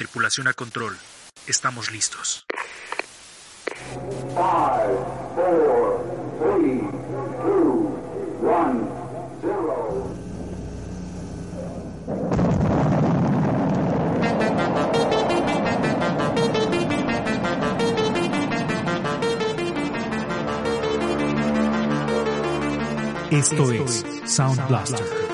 Tripulación a control. Estamos listos. Esto es Sound Blaster.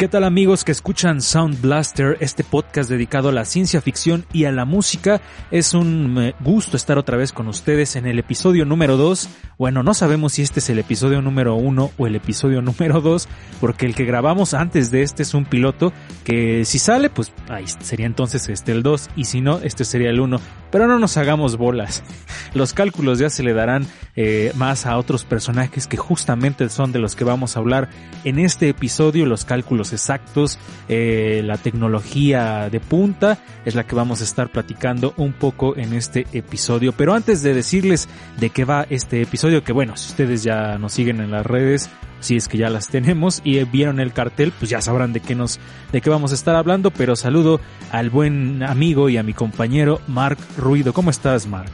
¿Qué tal amigos que escuchan Sound Blaster, este podcast dedicado a la ciencia ficción y a la música? Es un eh, gusto estar otra vez con ustedes en el episodio número 2. Bueno, no sabemos si este es el episodio número 1 o el episodio número 2, porque el que grabamos antes de este es un piloto que si sale, pues ahí sería entonces este el 2 y si no, este sería el 1. Pero no nos hagamos bolas. Los cálculos ya se le darán eh, más a otros personajes que justamente son de los que vamos a hablar en este episodio, los cálculos exactos, eh, la tecnología de punta, es la que vamos a estar platicando un poco en este episodio. Pero antes de decirles de qué va este episodio, que bueno, si ustedes ya nos siguen en las redes, si es que ya las tenemos y vieron el cartel, pues ya sabrán de qué nos, de qué vamos a estar hablando, pero saludo al buen amigo y a mi compañero Mark Ruido. ¿Cómo estás, Mark?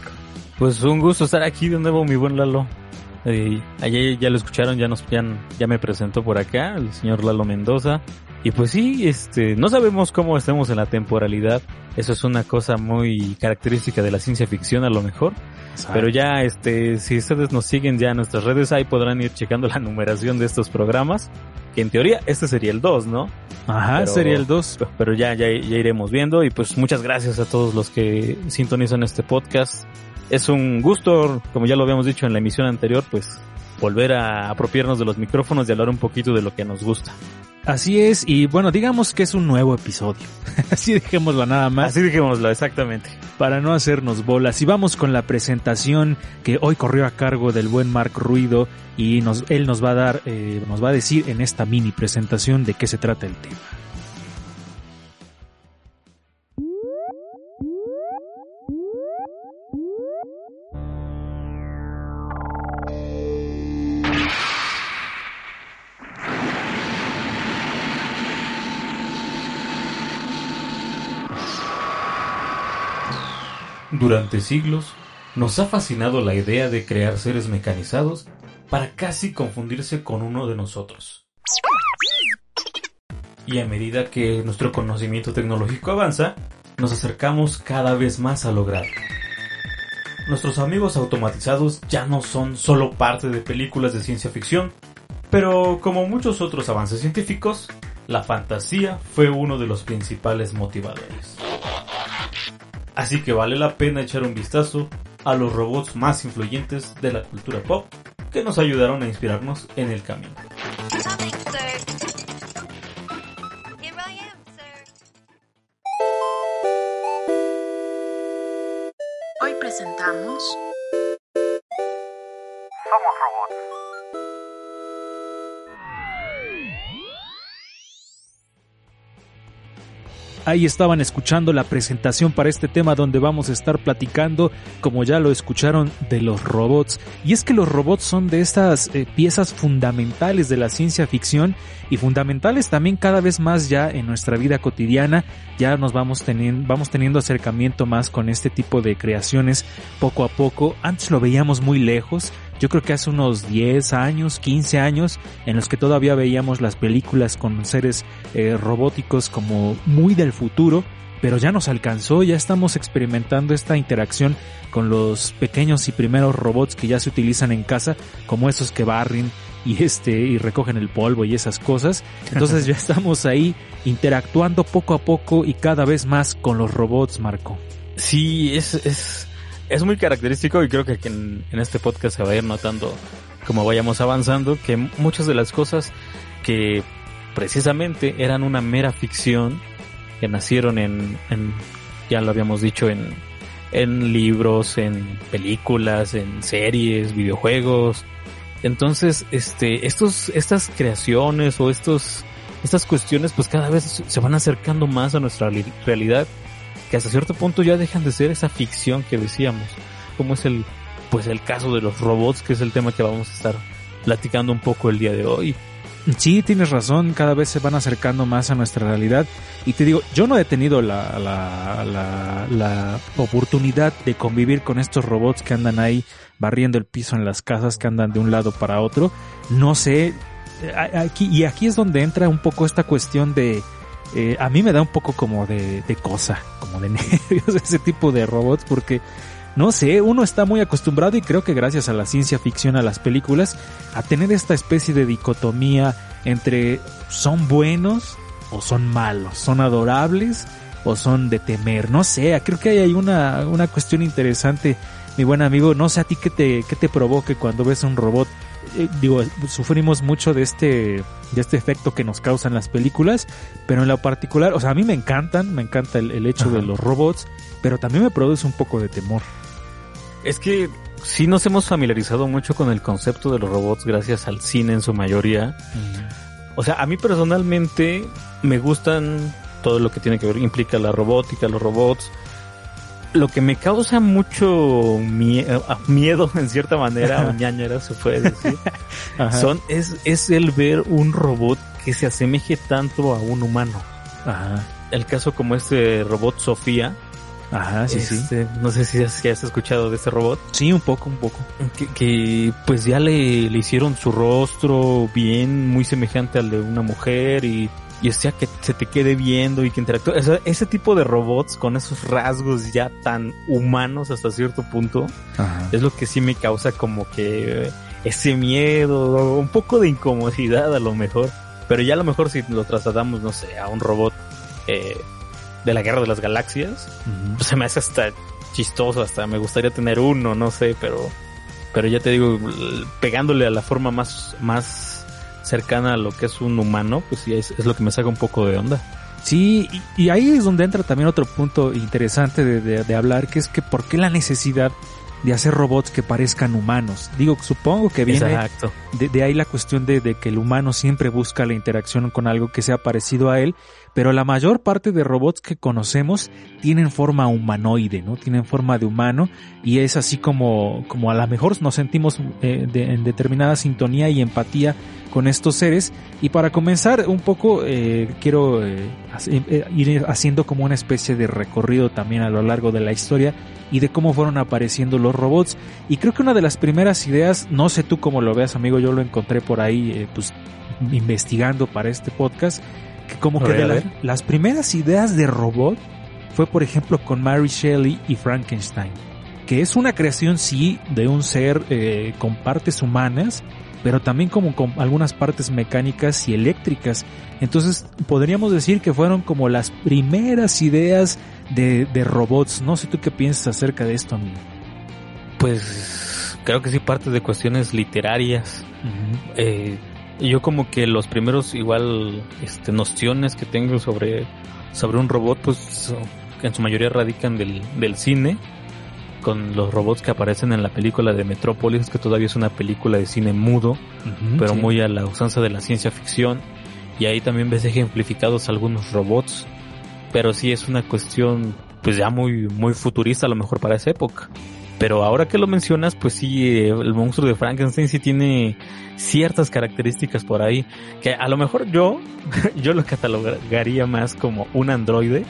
Pues un gusto estar aquí de nuevo, mi buen Lalo. Eh, ayer ya lo escucharon, ya nos ya, ya me presentó por acá el señor Lalo Mendoza. Y pues sí, este, no sabemos cómo estemos en la temporalidad. Eso es una cosa muy característica de la ciencia ficción a lo mejor. Pero ya, este, si ustedes nos siguen ya en nuestras redes, ahí podrán ir checando la numeración de estos programas. Que en teoría este sería el 2, ¿no? Ajá, sería el 2. Pero ya, ya, ya iremos viendo. Y pues muchas gracias a todos los que sintonizan este podcast es un gusto, como ya lo habíamos dicho en la emisión anterior, pues volver a apropiarnos de los micrófonos y hablar un poquito de lo que nos gusta. Así es, y bueno, digamos que es un nuevo episodio. Así dejémoslo nada más. Así dejémoslo, exactamente. Para no hacernos bolas. Y vamos con la presentación que hoy corrió a cargo del buen Mark Ruido y nos, él nos va a dar, eh, nos va a decir en esta mini presentación de qué se trata el tema. Durante siglos nos ha fascinado la idea de crear seres mecanizados para casi confundirse con uno de nosotros. Y a medida que nuestro conocimiento tecnológico avanza, nos acercamos cada vez más a lograrlo. Nuestros amigos automatizados ya no son solo parte de películas de ciencia ficción, pero como muchos otros avances científicos, la fantasía fue uno de los principales motivadores. Así que vale la pena echar un vistazo a los robots más influyentes de la cultura pop que nos ayudaron a inspirarnos en el camino. Hoy presentamos Somos robots. Ahí estaban escuchando la presentación para este tema donde vamos a estar platicando, como ya lo escucharon, de los robots. Y es que los robots son de estas eh, piezas fundamentales de la ciencia ficción y fundamentales también cada vez más ya en nuestra vida cotidiana. Ya nos vamos teniendo, vamos teniendo acercamiento más con este tipo de creaciones poco a poco. Antes lo veíamos muy lejos, yo creo que hace unos 10 años, 15 años, en los que todavía veíamos las películas con seres eh, robóticos como muy del futuro, pero ya nos alcanzó, ya estamos experimentando esta interacción con los pequeños y primeros robots que ya se utilizan en casa, como esos que barren y este y recogen el polvo y esas cosas. Entonces ya estamos ahí interactuando poco a poco y cada vez más con los robots, Marco. Sí, es, es es muy característico y creo que en, este podcast se va a ir notando como vayamos avanzando que muchas de las cosas que precisamente eran una mera ficción que nacieron en, en ya lo habíamos dicho en, en libros, en películas, en series, videojuegos. Entonces, este, estos, estas creaciones o estos, estas cuestiones pues cada vez se van acercando más a nuestra realidad, que hasta cierto punto ya dejan de ser esa ficción que decíamos, como es el, pues el caso de los robots, que es el tema que vamos a estar platicando un poco el día de hoy. Sí, tienes razón, cada vez se van acercando más a nuestra realidad. Y te digo, yo no he tenido la, la, la, la, oportunidad de convivir con estos robots que andan ahí barriendo el piso en las casas, que andan de un lado para otro. No sé, aquí, y aquí es donde entra un poco esta cuestión de, eh, a mí me da un poco como de, cosa, como de nervios ese tipo de robots, porque no sé, uno está muy acostumbrado y creo que gracias a la ciencia ficción, a las películas, a tener esta especie de dicotomía entre son buenos o son malos, son adorables o son de temer. No sé, creo que hay una, una cuestión interesante, mi buen amigo. No sé a ti qué te, qué te provoque cuando ves un robot. Eh, digo, sufrimos mucho de este, de este efecto que nos causan las películas, pero en lo particular, o sea, a mí me encantan, me encanta el, hecho de los robots, pero también me produce un poco de temor. Es que sí nos hemos familiarizado mucho con el concepto de los robots gracias al cine en su mayoría. O sea, a mí personalmente me gustan todo lo que tiene que ver, implica la robótica, los robots. Lo que me causa mucho miedo, en cierta manera, o ñañera se puede decir, son, es, es el ver un robot que se asemeje tanto a un humano. Ajá. El caso como este robot Sofía, Ajá, sí, sí. Este, no sé si has, has, escuchado de este robot. Sí, un poco, un poco. Que, pues ya le, le, hicieron su rostro bien, muy semejante al de una mujer y, y o sea que se te quede viendo y que interactúe. ese tipo de robots con esos rasgos ya tan humanos hasta cierto punto es lo que sí me causa como que ese miedo, un poco de incomodidad a lo mejor. Pero ya a lo mejor si lo trasladamos, no sé, a un robot eh, de la Guerra de las Galaxias, pues se me hace hasta chistoso, hasta me gustaría tener uno, no sé, pero pero ya te digo, pegándole a la forma más más cercana a lo que es un humano, pues sí es, lo que me saca un poco de onda. Sí, y, ahí es donde entra también otro punto interesante de, de hablar, que es que por qué la necesidad de hacer robots que parezcan humanos. Digo, supongo que viene de, de, ahí la cuestión de, de, que el humano siempre busca la interacción con algo que sea parecido a él, pero la mayor parte de robots que conocemos tienen forma humanoide, ¿no? Tienen forma de humano y es así como, como a lo mejor nos sentimos eh, en determinada sintonía y empatía con estos seres. Y para comenzar un poco, eh, quiero eh, ir haciendo como una especie de recorrido también a lo largo de la historia y de cómo fueron apareciendo los robots. Y creo que una de las primeras ideas, no sé tú cómo lo veas amigo, yo lo encontré por ahí eh, pues investigando para este podcast, como que de las primeras ideas de robot fue por ejemplo con Mary Shelley y Frankenstein, que es una creación sí de un ser eh, con partes humanas, pero también como con algunas partes mecánicas y eléctricas. Entonces podríamos decir que fueron como las primeras ideas de, de robots. No sé tú qué piensas acerca de esto, amigo. Pues creo que sí parte de cuestiones literarias. eh, yo como que los primeros igual este, nociones que tengo sobre, sobre un robot, pues en su mayoría radican del, del cine, con los robots que aparecen en la película de Metrópolis, que todavía es una película de cine mudo, pero muy a la usanza de la ciencia ficción. Y ahí también ves ejemplificados algunos robots pero sí es una cuestión pues ya muy muy futurista a lo mejor para esa época. Pero ahora que lo mencionas, pues sí, el monstruo de Frankenstein sí tiene ciertas características por ahí que a lo mejor yo yo lo catalogaría más como un androide.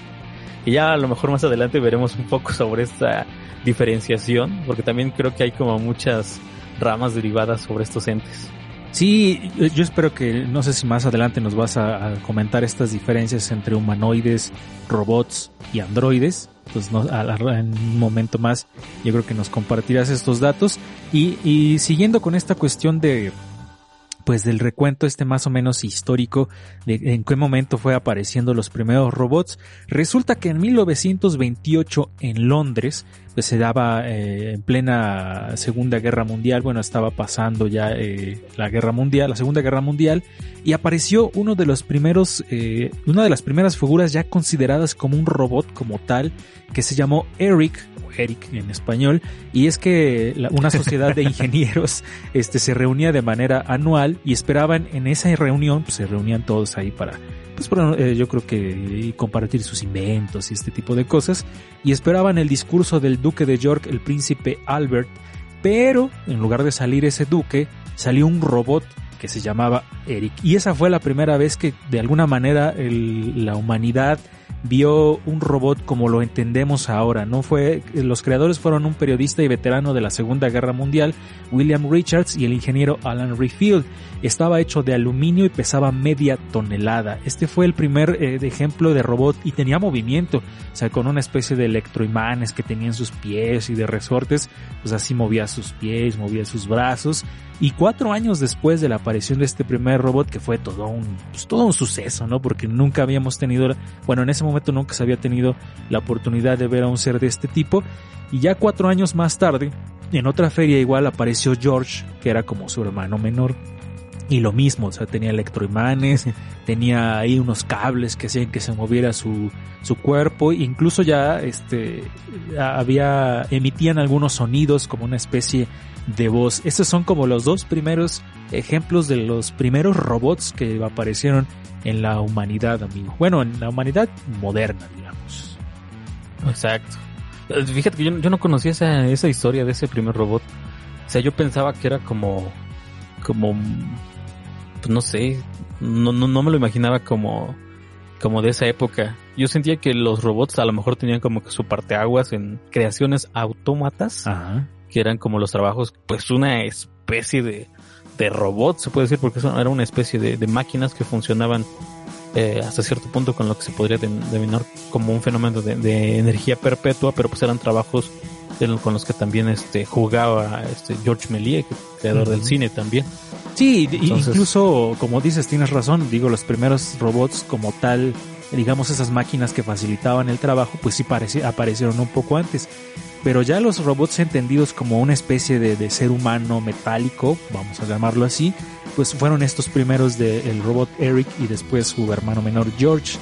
Y ya a lo mejor más adelante veremos un poco sobre esta diferenciación, porque también creo que hay como muchas ramas derivadas sobre estos entes. Sí, yo espero que, no sé si más adelante nos vas a, comentar estas diferencias entre humanoides, robots y androides. Pues no, en un momento más yo creo que nos compartirás estos datos. Y, y siguiendo con esta cuestión de, pues del recuento este más o menos histórico de en qué momento fue apareciendo los primeros robots. Resulta que en 1928 en Londres, pues se daba eh, en plena Segunda Guerra Mundial, bueno, estaba pasando ya eh, la Guerra Mundial, la Segunda Guerra Mundial, y apareció uno de los primeros, eh, una de las primeras figuras ya consideradas como un robot como tal, que se llamó Eric Eric en español, y es que una sociedad de ingenieros este, se reunía de manera anual y esperaban en esa reunión, pues se reunían todos ahí para, pues eh, yo creo que compartir sus inventos y este tipo de cosas, y esperaban el discurso del duque de York, el príncipe Albert, pero en lugar de salir ese duque, salió un robot que se llamaba Eric. Y esa fue la primera vez que de alguna manera la humanidad vio un robot como lo entendemos ahora. No fue, los creadores fueron un periodista y veterano de la Segunda Guerra Mundial, William Richards, y el ingeniero Alan Refield. Estaba hecho de aluminio y pesaba media tonelada. Este fue el primer eh, ejemplo de robot y tenía movimiento, o sea, con una especie de electroimanes que tenían sus pies y de resortes, pues así movía sus pies, movía sus brazos. Y cuatro años después de la aparición de este primer robot, que fue todo un, pues todo un suceso, ¿no? Porque nunca habíamos tenido, bueno, en ese momento nunca se había tenido la oportunidad de ver a un ser de este tipo. Y ya cuatro años más tarde, en otra feria igual apareció George, que era como su hermano menor. Y lo mismo, o sea, tenía electroimanes, tenía ahí unos cables que hacían que se moviera su, su cuerpo, incluso ya este había emitían algunos sonidos como una especie de voz. Estos son como los dos primeros ejemplos de los primeros robots que aparecieron en la humanidad, amigo. Bueno, en la humanidad moderna, digamos. Exacto. Fíjate que yo, no conocía esa, esa historia de ese primer robot. O sea, yo pensaba que era como, como, pues no sé, no, no, no me lo imaginaba como, como de esa época. Yo sentía que los robots a lo mejor tenían como que su parteaguas en creaciones autómatas. Ajá que eran como los trabajos, pues una especie de, de robot, se puede decir, porque era una especie de, máquinas que funcionaban eh, hasta cierto punto con lo que se podría denominar como un fenómeno de, energía perpetua, pero pues eran trabajos con los que también este jugaba este George Méliès, creador del cine también. Sí, incluso como dices, tienes razón, digo, los primeros robots como tal, digamos esas máquinas que facilitaban el trabajo, pues sí aparecieron un poco antes pero ya los robots entendidos como una especie de, ser humano metálico, vamos a llamarlo así, pues fueron estos primeros del robot Eric y después su hermano menor George.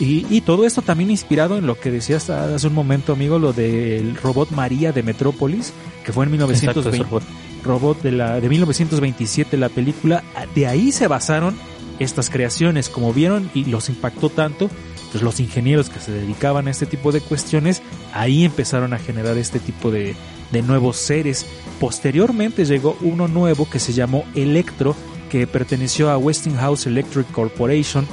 Y, todo esto también inspirado en lo que decías hace un momento, amigo, lo del robot María de Metrópolis, que fue en 1920, robot de, la, de 1927 la película. De ahí se basaron estas creaciones, como vieron y los impactó tanto pues los ingenieros que se dedicaban a este tipo de cuestiones, ahí empezaron a generar este tipo de, de nuevos seres. Posteriormente llegó uno nuevo que se llamó Electro, que perteneció a Westinghouse Electric Corporation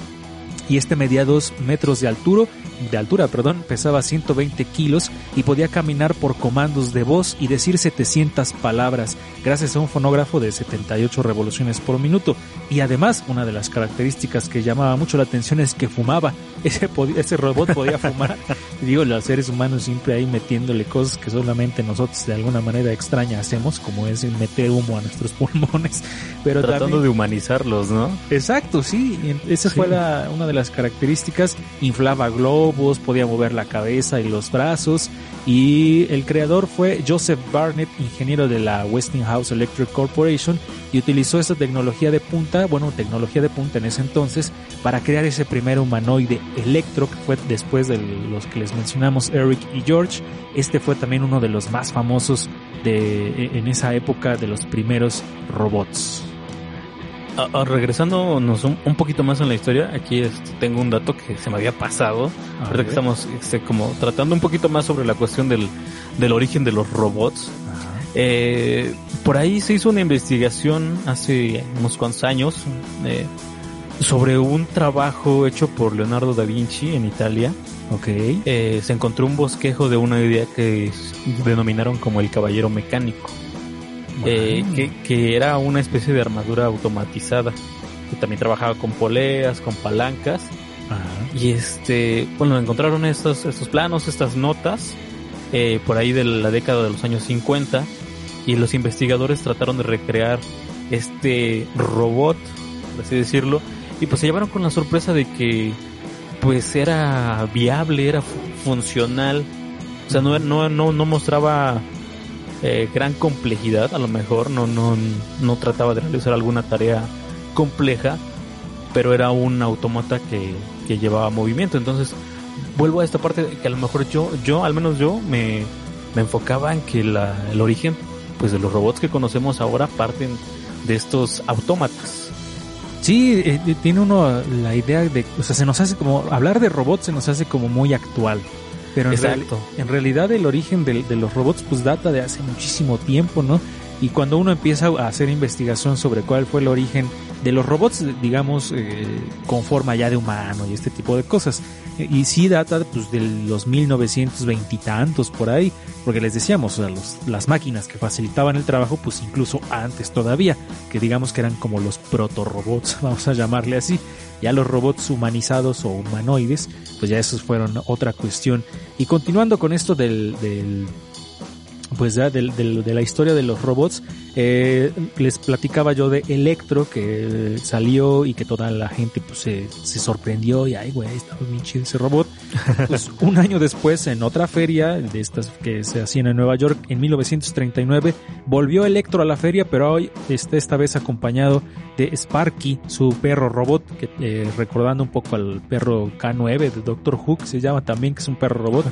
y este medía 2 metros de altura, de altura, perdón, pesaba 120 kilos y podía caminar por comandos de voz y decir 700 palabras gracias a un fonógrafo de 78 revoluciones por minuto. Y además, una de las características que llamaba mucho la atención es que fumaba. Ese, ese robot podía fumar. Digo, los seres humanos siempre ahí metiéndole cosas que solamente nosotros de alguna manera extraña hacemos, como es meter humo a nuestros pulmones. Pero Tratando de humanizarlos, ¿no? Exacto, sí. Esa fue la, una de las características. Inflaba globos, podía mover la cabeza y los brazos. Y el creador fue Joseph Barnett, ingeniero de la Westinghouse Electric Corporation, y utilizó esta tecnología de punta, bueno, tecnología de punta en ese entonces, para crear ese primer humanoide Electro, que fue después de los que les mencionamos, Eric y George. Este fue también uno de los más famosos de, en esa época de los primeros robots. Ah, ah, regresándonos un, poquito más en la historia, aquí este, tengo un dato que se me había pasado. Ahorita que estamos este, como tratando un poquito más sobre la cuestión del, del origen de los robots. Eh, por ahí se hizo una investigación hace unos cuantos años eh, sobre un trabajo hecho por Leonardo da Vinci en Italia. Okay. Eh, se encontró un bosquejo de una idea que denominaron como el caballero mecánico eh, que, era una especie de armadura automatizada, que también trabajaba con poleas, con palancas. Y este, bueno, encontraron estos, estos planos, estas notas, eh, por ahí de la década de los años 50, y los investigadores trataron de recrear este robot, por así decirlo, y pues se llevaron con la sorpresa de que pues era viable, era funcional, o sea, no, no, no, no mostraba eh, gran complejidad, a lo mejor no, no, no trataba de realizar alguna tarea compleja, pero era un automata que, que llevaba movimiento. Entonces, vuelvo a esta parte que a lo mejor yo, yo, al menos yo, me, me enfocaba en que la, el origen pues de los robots que conocemos ahora parten de estos autómatas. Sí, eh, eh, tiene uno la idea de, o sea, se nos hace como, hablar de robots se nos hace como muy actual. Pero en, real- Exacto. en realidad el origen del- de, los robots pues data de hace muchísimo tiempo, ¿no? Y cuando uno empieza a hacer investigación sobre cuál fue el origen de los robots, digamos, eh, con forma ya de humano y este tipo de cosas. Y sí data pues de los 1920 y tantos por ahí, porque les decíamos, o sea, los- las máquinas que facilitaban el trabajo pues incluso antes todavía, que digamos que eran como los protorobots, vamos a llamarle así. Ya los robots humanizados o humanoides, pues ya esos fueron otra cuestión. Y continuando con esto del, del pues ya del- de la historia de los robots, eh, les platicaba yo de Electro que salió y que toda la gente pues se, se sorprendió y ay güey, estaba bien chido ese robot. Pues un año después en otra feria de estas que se hacían en Nueva York en 1939 volvió Electro a la feria pero hoy está esta vez acompañado de Sparky, su perro robot, que, eh, recordando un poco al perro K9 de Doctor Who, que se llama también, que es un perro robot.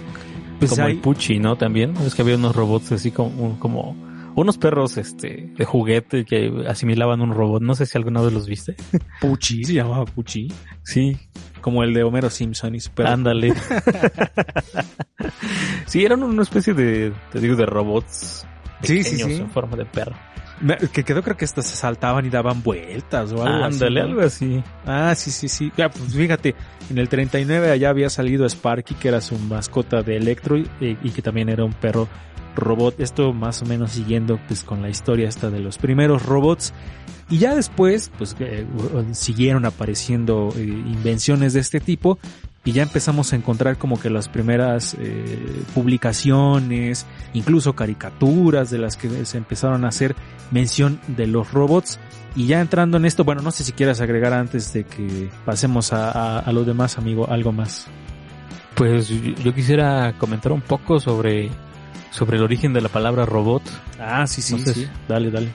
Pues como el Pucci, ¿no? También. Es que había unos robots así como, como unos perros este de juguete que asimilaban un robot. No sé si alguna vez los viste. Pucci, se llamaba Pucci. Sí, Como el de Homero Simpson y su perro. ándale. sí, eran una especie de, te digo, de robots Sí, sí, pequeños sí. en forma de perro. Me- Que quedó creo que hasta se saltaban y daban vueltas o algo así. Ándale, ¿no? algo así. Ah, sí, sí, sí. Pues fíjate, en el 39 allá había salido Sparky, que era su mascota de Electro y, y que también era un perro robot. Esto más o menos siguiendo pues con la historia esta de los primeros robots. Y ya después, pues eh, siguieron apareciendo eh, invenciones de este tipo y ya empezamos a encontrar como que las primeras eh, publicaciones, incluso caricaturas de las que se empezaron a hacer mención de los robots. Y ya entrando en esto, bueno, no sé si quieras agregar antes de que pasemos a, a, a lo demás, amigo, algo más. Pues yo, yo quisiera comentar un poco sobre, sobre el origen de la palabra robot. Ah, sí, sí, Entonces- sí. Dale, dale.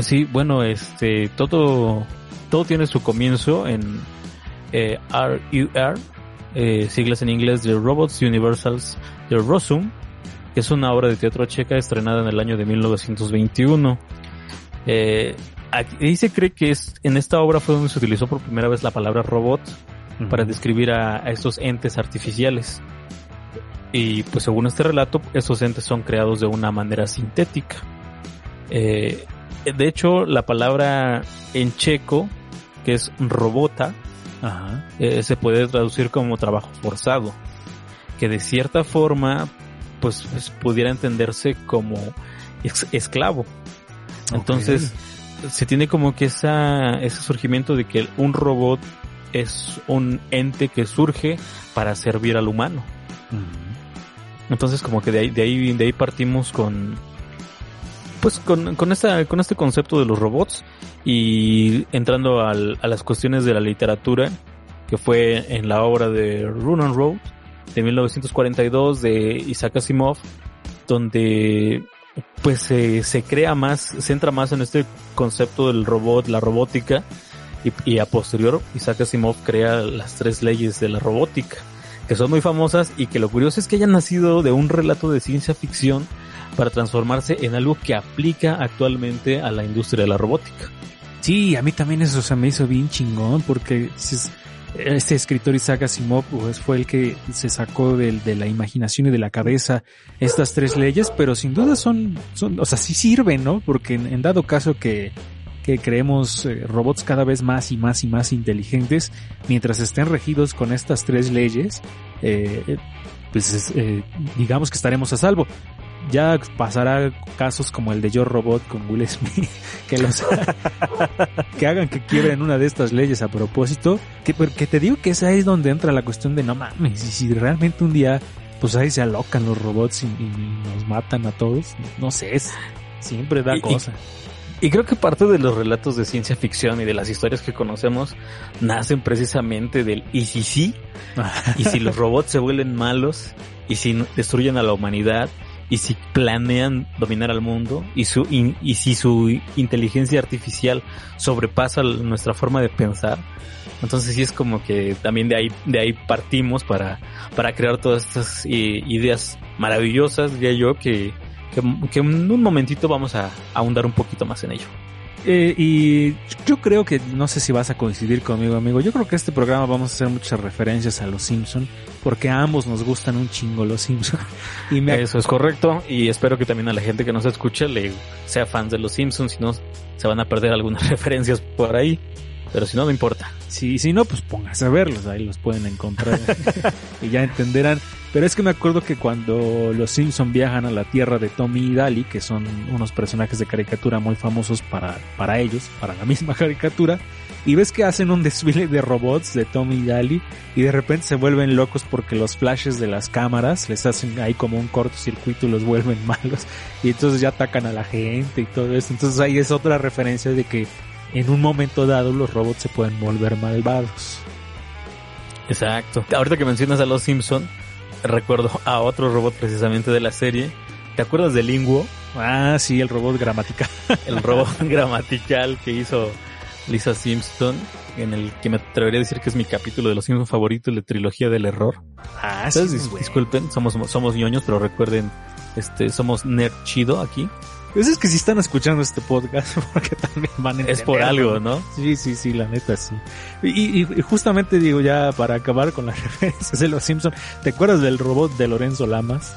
Sí, bueno, este, todo, todo tiene su comienzo en eh, RUR, eh, siglas en inglés de Robots Universals de Rosum, que es una obra de teatro checa estrenada en el año de 1921. Eh, ahí se cree que es, en esta obra fue donde se utilizó por primera vez la palabra robot para describir a, a estos entes artificiales. Y pues según este relato, estos entes son creados de una manera sintética. Eh, de hecho, la palabra en checo, que es robota, Ajá. eh, se puede traducir como trabajo forzado, que de cierta forma, pues, pues, pudiera entenderse como esclavo. Entonces, se tiene como que esa, ese surgimiento de que un robot es un ente que surge para servir al humano. Entonces como que de ahí, de ahí, de ahí partimos con pues con, con esta, con este concepto de los robots y entrando al- a las cuestiones de la literatura que fue en la obra de Run on Road de 1942 de Isaac Asimov donde pues se, se crea más, se entra más en este concepto del robot, la robótica y, y a posterior Isaac Asimov crea las tres leyes de la robótica que son muy famosas y que lo curioso es que hayan nacido de un relato de ciencia ficción para transformarse en algo que aplica actualmente a la industria de la robótica. Sí, a mí también eso se me hizo bien chingón porque es- este escritor Isaac Asimov pues, fue el que se sacó de, la imaginación y de la cabeza estas tres leyes, pero sin duda son, son o sea, sí sirven, ¿no? Porque en, dado caso que, que creemos eh, robots cada vez más y más y más inteligentes, mientras estén regidos con estas tres leyes, eh, eh, pues es, digamos que estaremos a salvo. Ya pasará casos como el de Yo Robot con Will Smith, que los que hagan que quiebren una de estas leyes a propósito, que porque te digo que esa es donde entra la cuestión de no mames, y si realmente un día pues ahí se alocan los robots y, y nos matan a todos, no sé, es, siempre da Y- cosa. Y creo que parte de los relatos de ciencia ficción y de las historias que conocemos nacen precisamente del y si sí, y si los robots se vuelven malos, y si destruyen a la humanidad, y si planean dominar al mundo, y, su, y si su inteligencia artificial sobrepasa nuestra forma de pensar. Entonces sí es como que también de ahí, de ahí partimos para, para crear todas estas eh, ideas maravillosas, diría yo, que, que en un momentito vamos a ahondar un poquito más en ello. Eh, y yo creo que, no sé si vas a coincidir conmigo, amigo, yo creo que este programa vamos a hacer muchas referencias a los Simpson porque a ambos nos gustan un chingo los Simpson y me... Eso es correcto, y espero que también a la gente que nos escuche le sea fans de los Simpsons, si no se van a perder algunas referencias por ahí. Pero si no, no importa. Sí, si no, pues póngase a verlos, ahí los pueden encontrar y ya entenderán. Pero es que me acuerdo que cuando los Simpson viajan a la tierra de Tommy y Daly, que son unos personajes de caricatura muy famosos para, para ellos, para la misma caricatura, y ves que hacen un desfile de robots de Tommy y Daly y de repente se vuelven locos porque los flashes de las cámaras les hacen ahí como un cortocircuito y los vuelven malos y entonces ya atacan a la gente y todo eso. Entonces ahí es otra referencia de que en un momento dado los robots se pueden volver malvados. Exacto. Ahorita que mencionas a los Simpson, recuerdo a otro robot precisamente de la serie. ¿Te acuerdas de Linguo? Ah, sí, el robot gramatical. el robot gramatical que hizo Lisa Simpson, en el que me atrevería a decir que es mi capítulo de los Simpsons favoritos, la trilogía del error. Ah, sí, Disculpen, somos, somos ñoños, pero recuerden, este, somos nerd chido aquí. Pues es que si están escuchando este podcast, porque también van a Es por algo, ¿no? Sí, sí, sí, la neta sí. Y, justamente digo, ya para acabar con las referencias de los Simpsons, ¿te acuerdas del robot de Lorenzo Lamas?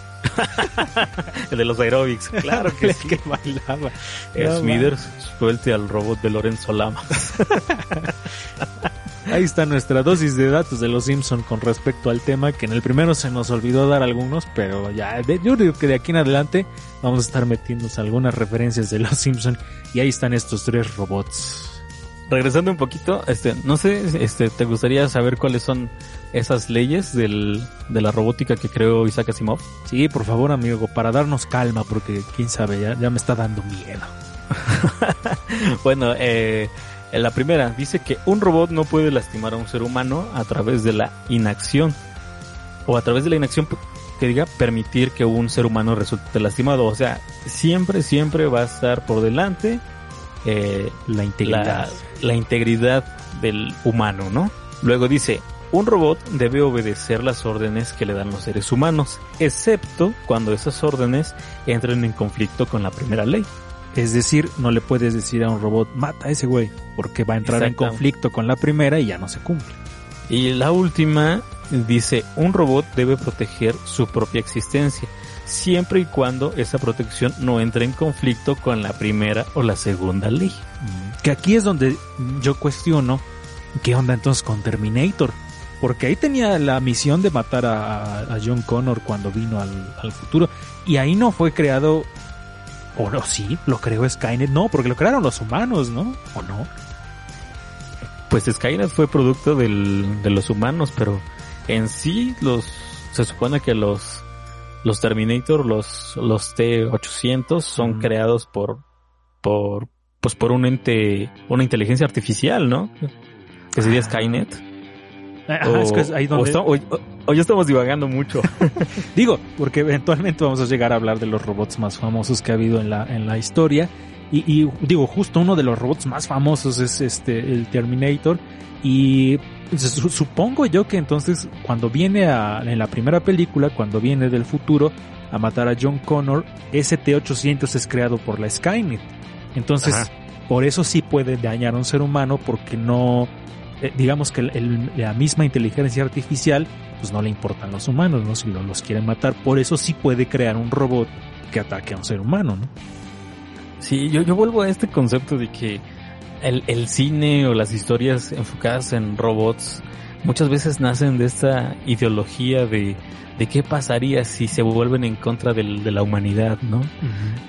el de los aerobics, claro que sí. que bailaba. Smithers, suelte al robot de Lorenzo Lamas. Ahí está nuestra dosis de datos de los Simpson con respecto al tema, que en el primero se nos olvidó dar algunos, pero ya, yo digo que de aquí en adelante vamos a estar metiéndonos algunas referencias de los Simpson y ahí están estos tres robots. Regresando un poquito, este, no sé, este, ¿te gustaría saber cuáles son esas leyes del, de la robótica que creó Isaac Asimov? Sí, por favor, amigo, para darnos calma, porque quién sabe, ya, ya me está dando miedo. bueno, eh, la primera dice que un robot no puede lastimar a un ser humano a través de la inacción. O a través de la inacción que diga permitir que un ser humano resulte lastimado. O sea, siempre, siempre va a estar por delante eh, la integridad. La, integridad del humano, ¿no? Luego dice, un robot debe obedecer las órdenes que le dan los seres humanos, excepto cuando esas órdenes entren en conflicto con la primera ley. Es decir, no le puedes decir a un robot, mata a ese güey, porque va a entrar en conflicto con la primera y ya no se cumple. Y la última dice, un robot debe proteger su propia existencia, siempre y cuando esa protección no entre en conflicto con la primera o la segunda ley. Mm, que aquí es donde yo cuestiono, ¿qué onda entonces con Terminator? Porque ahí tenía la misión de matar a, John Connor cuando vino al, al futuro. Y ahí no fue creado ¿O no? Sí, lo creó Skynet. No, porque lo crearon los humanos, ¿no? ¿O no? Pues Skynet fue producto del, de los humanos, pero en sí los se supone que los los Terminator, los los T800 son creados por por pues por un ente una inteligencia artificial, ¿no? Que sería ah. Skynet. Hoy estamos divagando mucho. Digo, porque eventualmente vamos a llegar a hablar de los robots más famosos que ha habido en la, en la historia. Y, digo, justo uno de los robots más famosos es este, el Terminator. Y supongo yo que entonces cuando viene a, en la primera película, cuando viene del futuro a matar a John Connor, ese T-800 es creado por la Skynet. Entonces, por eso sí puede dañar a un ser humano porque no, eh, digamos que la misma inteligencia artificial pues no le importan los humanos, ¿no? Si los quieren matar, por eso sí puede crear un robot que ataque a un ser humano, ¿no? Sí, yo, yo vuelvo a este concepto de que el, el cine o las historias enfocadas en robots muchas veces nacen de esta ideología de, de qué pasaría si se vuelven en contra del, de la humanidad, ¿no?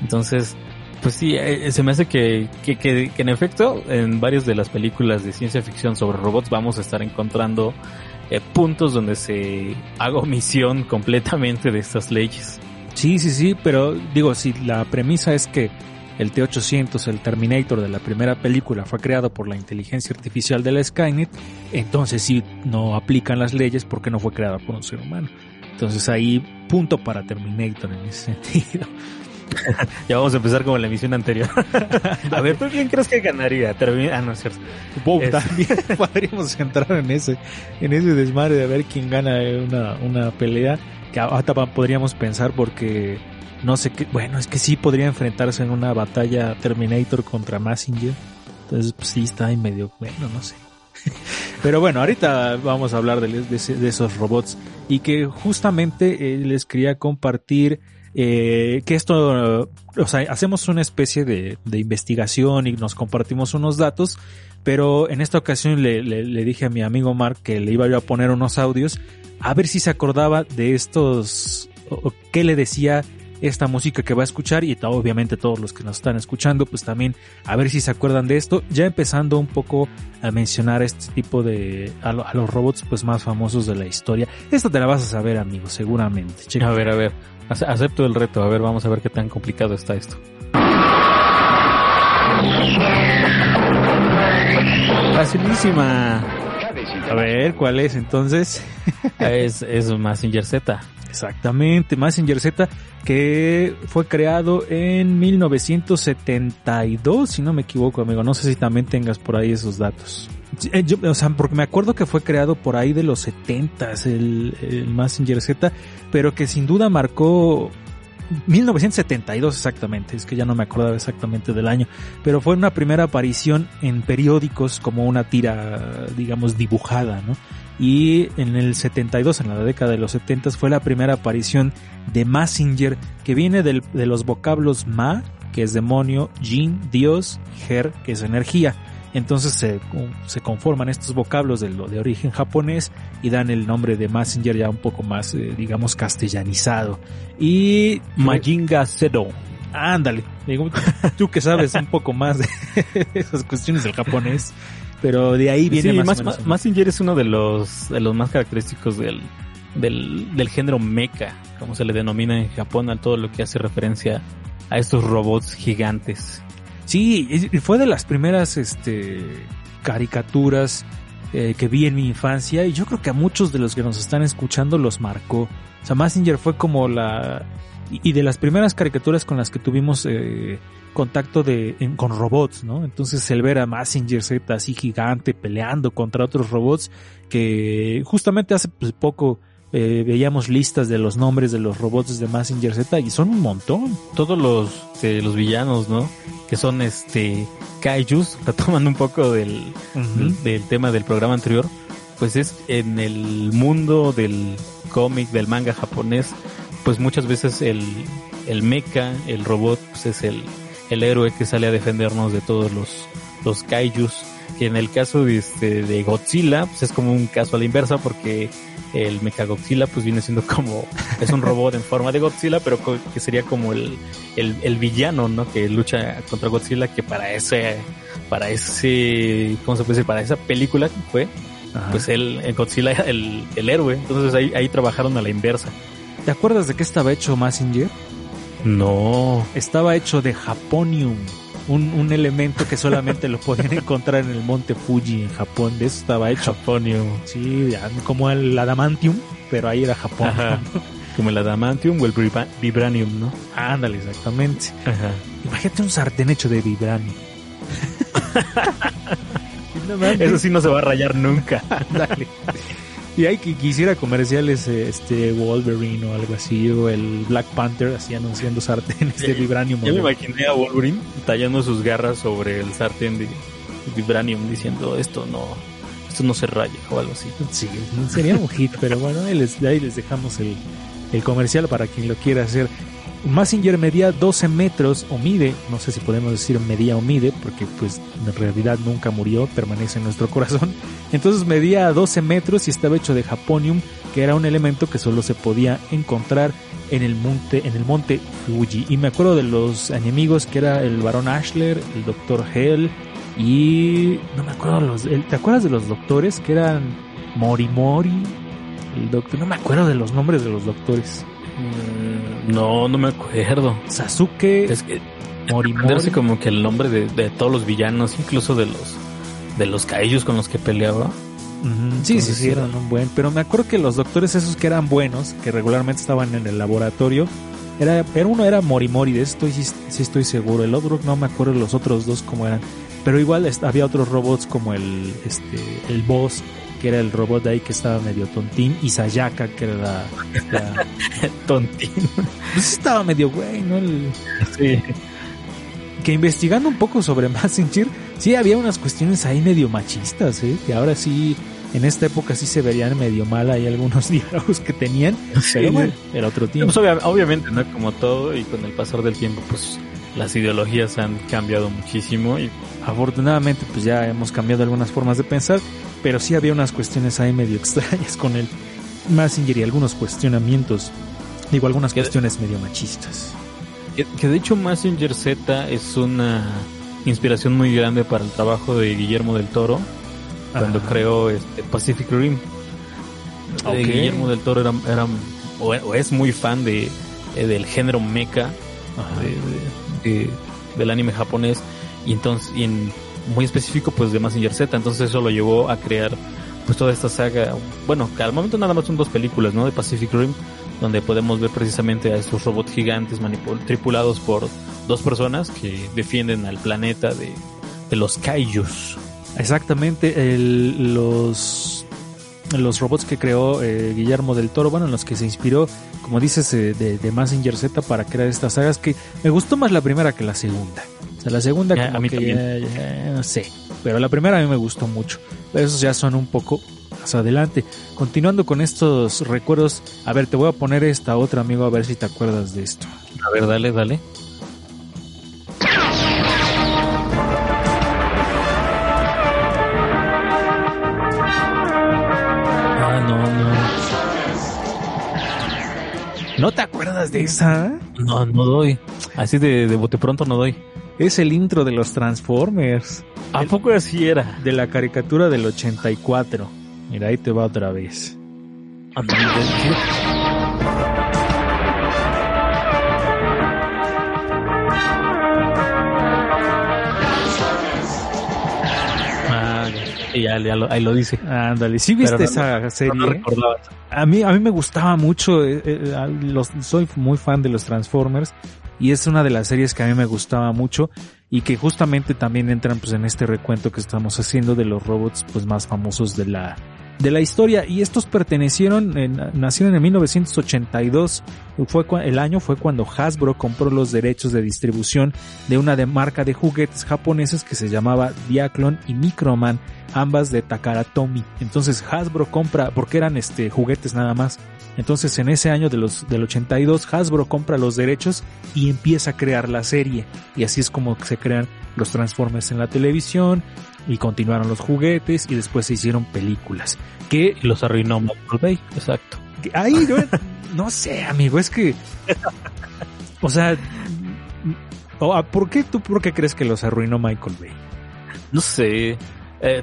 Entonces, pues sí, eh, se me hace que, que, que, en efecto en varias de las películas de ciencia ficción sobre robots vamos a estar encontrando eh, puntos donde se haga omisión completamente de estas leyes. Sí, sí, sí, pero digo, si la premisa es que el T-800, el Terminator de la primera película, fue creado por la inteligencia artificial de la Skynet, entonces sí no aplican las leyes porque no fue creado por un ser humano. Entonces ahí punto para Terminator en ese sentido. ya vamos a empezar como en la emisión anterior. a ver, ¿tú quién crees que ganaría? Ah, no es cierto. también podríamos entrar en ese, en ese desmadre de ver quién gana una, una pelea. Que hasta podríamos pensar porque no sé qué, bueno, es que sí podría enfrentarse en una batalla Terminator contra Massinger. Entonces, pues sí está ahí medio, bueno, no sé. Pero bueno, ahorita vamos a hablar de, de esos robots y que justamente eh, les quería compartir eh, que esto, o sea, hacemos una especie de, de, investigación y nos compartimos unos datos, pero en esta ocasión le, le, le, dije a mi amigo Mark que le iba yo a poner unos audios a ver si se acordaba de estos, o, qué le decía esta música que va a escuchar y obviamente todos los que nos están escuchando pues también a ver si se acuerdan de esto. Ya empezando un poco a mencionar este tipo de a, lo, a los robots pues más famosos de la historia. Esta te la vas a saber amigo seguramente Checa. a ver a ver acepto el reto. A ver vamos a ver qué tan complicado está esto. Facilísima. A ver cuál es entonces es es Massinger Z. Exactamente, Massinger Z, que fue creado en 1972, si no me equivoco, amigo. No sé si también tengas por ahí esos datos. Eh, o sea, porque me acuerdo que fue creado por ahí de los 70 el, el Massinger Z, pero que sin duda marcó 1972 exactamente, es que ya no me acordaba exactamente del año, pero fue una primera aparición en periódicos como una tira, digamos, dibujada, ¿no? y en el 72, en la década de los 70, fue la primera aparición de Massinger, que viene del, de los vocablos Ma, que es demonio, Jin, Dios, Her, que es energía. Entonces se, se conforman estos vocablos de, de origen japonés y dan el nombre de Massinger ya un poco más, eh, digamos, castellanizado. Y Majinga Zero. Ándale, tú que sabes un poco más de esas cuestiones del japonés. Pero de ahí viene sí, más, más, Massinger es uno de los, de los más característicos del, del, del género mecha, como se le denomina en Japón, a todo lo que hace referencia a estos robots gigantes. Sí, fue de las primeras este, caricaturas eh, que vi en mi infancia y yo creo que a muchos de los que nos están escuchando los marcó. O sea, Massinger fue como la... Y de las primeras caricaturas con las que tuvimos eh, contacto de con robots, ¿no? Entonces el ver a Massinger Z así gigante peleando contra otros robots que justamente hace pues, poco eh, veíamos listas de los nombres de los robots de Massinger Z y son un montón. Todos los eh, los villanos, ¿no? Que son este kaijus, retomando un poco del, uh -huh. del tema del programa anterior, pues es en el mundo del cómic, del manga japonés, pues muchas veces el el mecha, el robot, pues es el el héroe que sale a defendernos de todos los, los kaijus. Que en el caso de, este, de Godzilla, pues es como un caso a la inversa porque el Mechagodzilla pues viene siendo como, es un robot en forma de Godzilla, pero que sería como el, el, el villano, ¿no? Que lucha contra Godzilla, que para ese, para ese, ¿cómo se puede decir? Para esa película que fue, Ajá. pues el, el Godzilla era el, el héroe. Entonces ahí, ahí trabajaron a la inversa. ¿Te acuerdas de qué estaba hecho Massinger? No. Estaba hecho de Japonium. Un, un, elemento que solamente lo podían encontrar en el monte Fuji en Japón. De eso estaba hecho. Japonium. Sí, como el adamantium, pero ahí era Japón. Ajá. Como el adamantium o el vibranium, ¿no? Ándale, exactamente. Ajá. Imagínate un sartén hecho de vibranium. Eso sí no se va a rayar nunca. Dale. Y hay que quisiera comerciales este Wolverine o algo así, o el Black Panther así anunciando sartenes de vibranium. Yo me imaginé a Wolverine tallando sus garras sobre el sartén de vibranium diciendo esto no, esto no se raya o algo así. Sí, sería un hit, pero bueno, ahí les, ahí les dejamos el, el comercial para quien lo quiera hacer. Massinger medía 12 metros o mide, no sé si podemos decir medía o mide, porque pues en realidad nunca murió, permanece en nuestro corazón. Entonces medía 12 metros y estaba hecho de japonium, que era un elemento que solo se podía encontrar en el monte, en el monte Fuji. Y me acuerdo de los enemigos que era el varón Ashler, el doctor Hell y no me acuerdo los, ¿te acuerdas de los doctores que eran Morimori? El doctor, no me acuerdo de los nombres de los doctores. No, no me acuerdo. Sasuke. Es que Morimori. como que el nombre de, de, todos los villanos, incluso de los de los caellos con los que peleaba. Uh -huh. Sí, sí, sí, eran un buen. Pero me acuerdo que los doctores esos que eran buenos, que regularmente estaban en el laboratorio, era, era uno era Morimori, de eso estoy, sí, sí, estoy seguro. El otro no me acuerdo los otros dos cómo eran. Pero igual había otros robots como el, este, el boss que era el robot de ahí que estaba medio tontín, y Sayaka, que era la... la- Tontín. pues estaba medio güey, ¿no? El- Sí. que investigando un poco sobre Messenger, sí había unas cuestiones ahí medio machistas, ¿eh? Que ahora sí, en esta época sí se verían medio mal ahí algunos diálogos que tenían, pero bueno, era otro tiempo. Pues obvia- obviamente, ¿no? Como todo, y con el pasar del tiempo, pues las ideologías han cambiado muchísimo y Afortunadamente, pues ya hemos cambiado algunas formas de pensar, pero sí había unas cuestiones ahí medio extrañas con el Messenger y algunos cuestionamientos, digo, algunas ¿Qué- cuestiones medio machistas. Que, que de hecho Messenger Z es una inspiración muy grande para el trabajo de Guillermo del Toro cuando Ajá. creó este Pacific Rim. Eh, Ok. Guillermo del Toro era, era- o, o es muy fan de eh, del género mecha de- de- del anime japonés y entonces y en muy específico pues de Messenger Z. Entonces eso lo llevó a crear pues toda esta saga. Bueno que al momento nada más son dos películas no de Pacific Rim donde podemos ver precisamente a estos robots gigantes tripulados por dos personas que defienden al planeta de, los kaijus. Exactamente, los, los robots que creó eh, Guillermo del Toro, bueno, en los que se inspiró, como dices, eh, de, de Mazinger Z para crear estas sagas, que me gustó más la primera que la segunda. O sea, la segunda como a mí que también. ya- ya, no sé, pero la primera a mí me gustó mucho. Pero esos ya son un poco más adelante. Continuando con estos recuerdos, a ver, te voy a poner esta otra, amigo, a ver si te acuerdas de esto. a ver dale dale ah no no ¿No te acuerdas de esa? No, no doy. Así de, de bote pronto no doy. Es el intro de los Transformers. ¿A poco así era? de la caricatura del 84. Mira, ahí te va otra vez. Ah, ya, ya, lo, ahí lo dice. Ándale, ¿sí viste no- esa No, serie? no recordaba. a mí a mí me gustaba mucho, eh, eh, los, soy muy fan de los Transformers y es una de las series que a mí me gustaba mucho y que justamente también entran pues en este recuento que estamos haciendo de los robots pues más famosos de la de la historia. Y estos pertenecieron en- nacieron en 1982 fue el año fue cuando Hasbro compró los derechos de distribución de una marca de juguetes japoneses que se llamaba Diaclon y Microman ambas de Takara Tomy entonces Hasbro compra porque eran este juguetes nada más entonces en ese año de los del 82 Hasbro compra los derechos y empieza a crear la serie y así es como se crean los Transformers en la televisión y continuaron los juguetes y después se hicieron películas que Y los arruinó Michael Bay, exacto. Ahí, no, no sé, amigo, es que. O sea. ah, ¿Por qué tú por qué crees que los arruinó Michael Bay? No sé. Eh,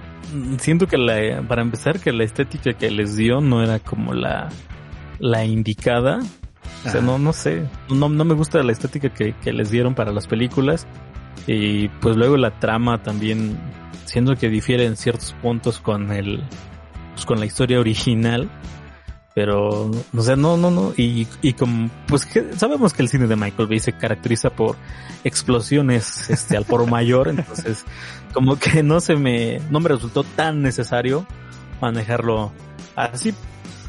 siento que la, para empezar, que la estética que les dio no era como la, la indicada. O sea, Ajá. no, no sé. No, no me gusta la estética que, que les dieron para las películas. Y pues luego la trama también, siendo que difiere en ciertos puntos con el, pues con la historia original. Pero, o sea, no, no, no. Y, y como, pues que sabemos que el cine de Michael Bay se caracteriza por explosiones, este, al por mayor. Entonces, como que no se me, no me resultó tan necesario manejarlo así.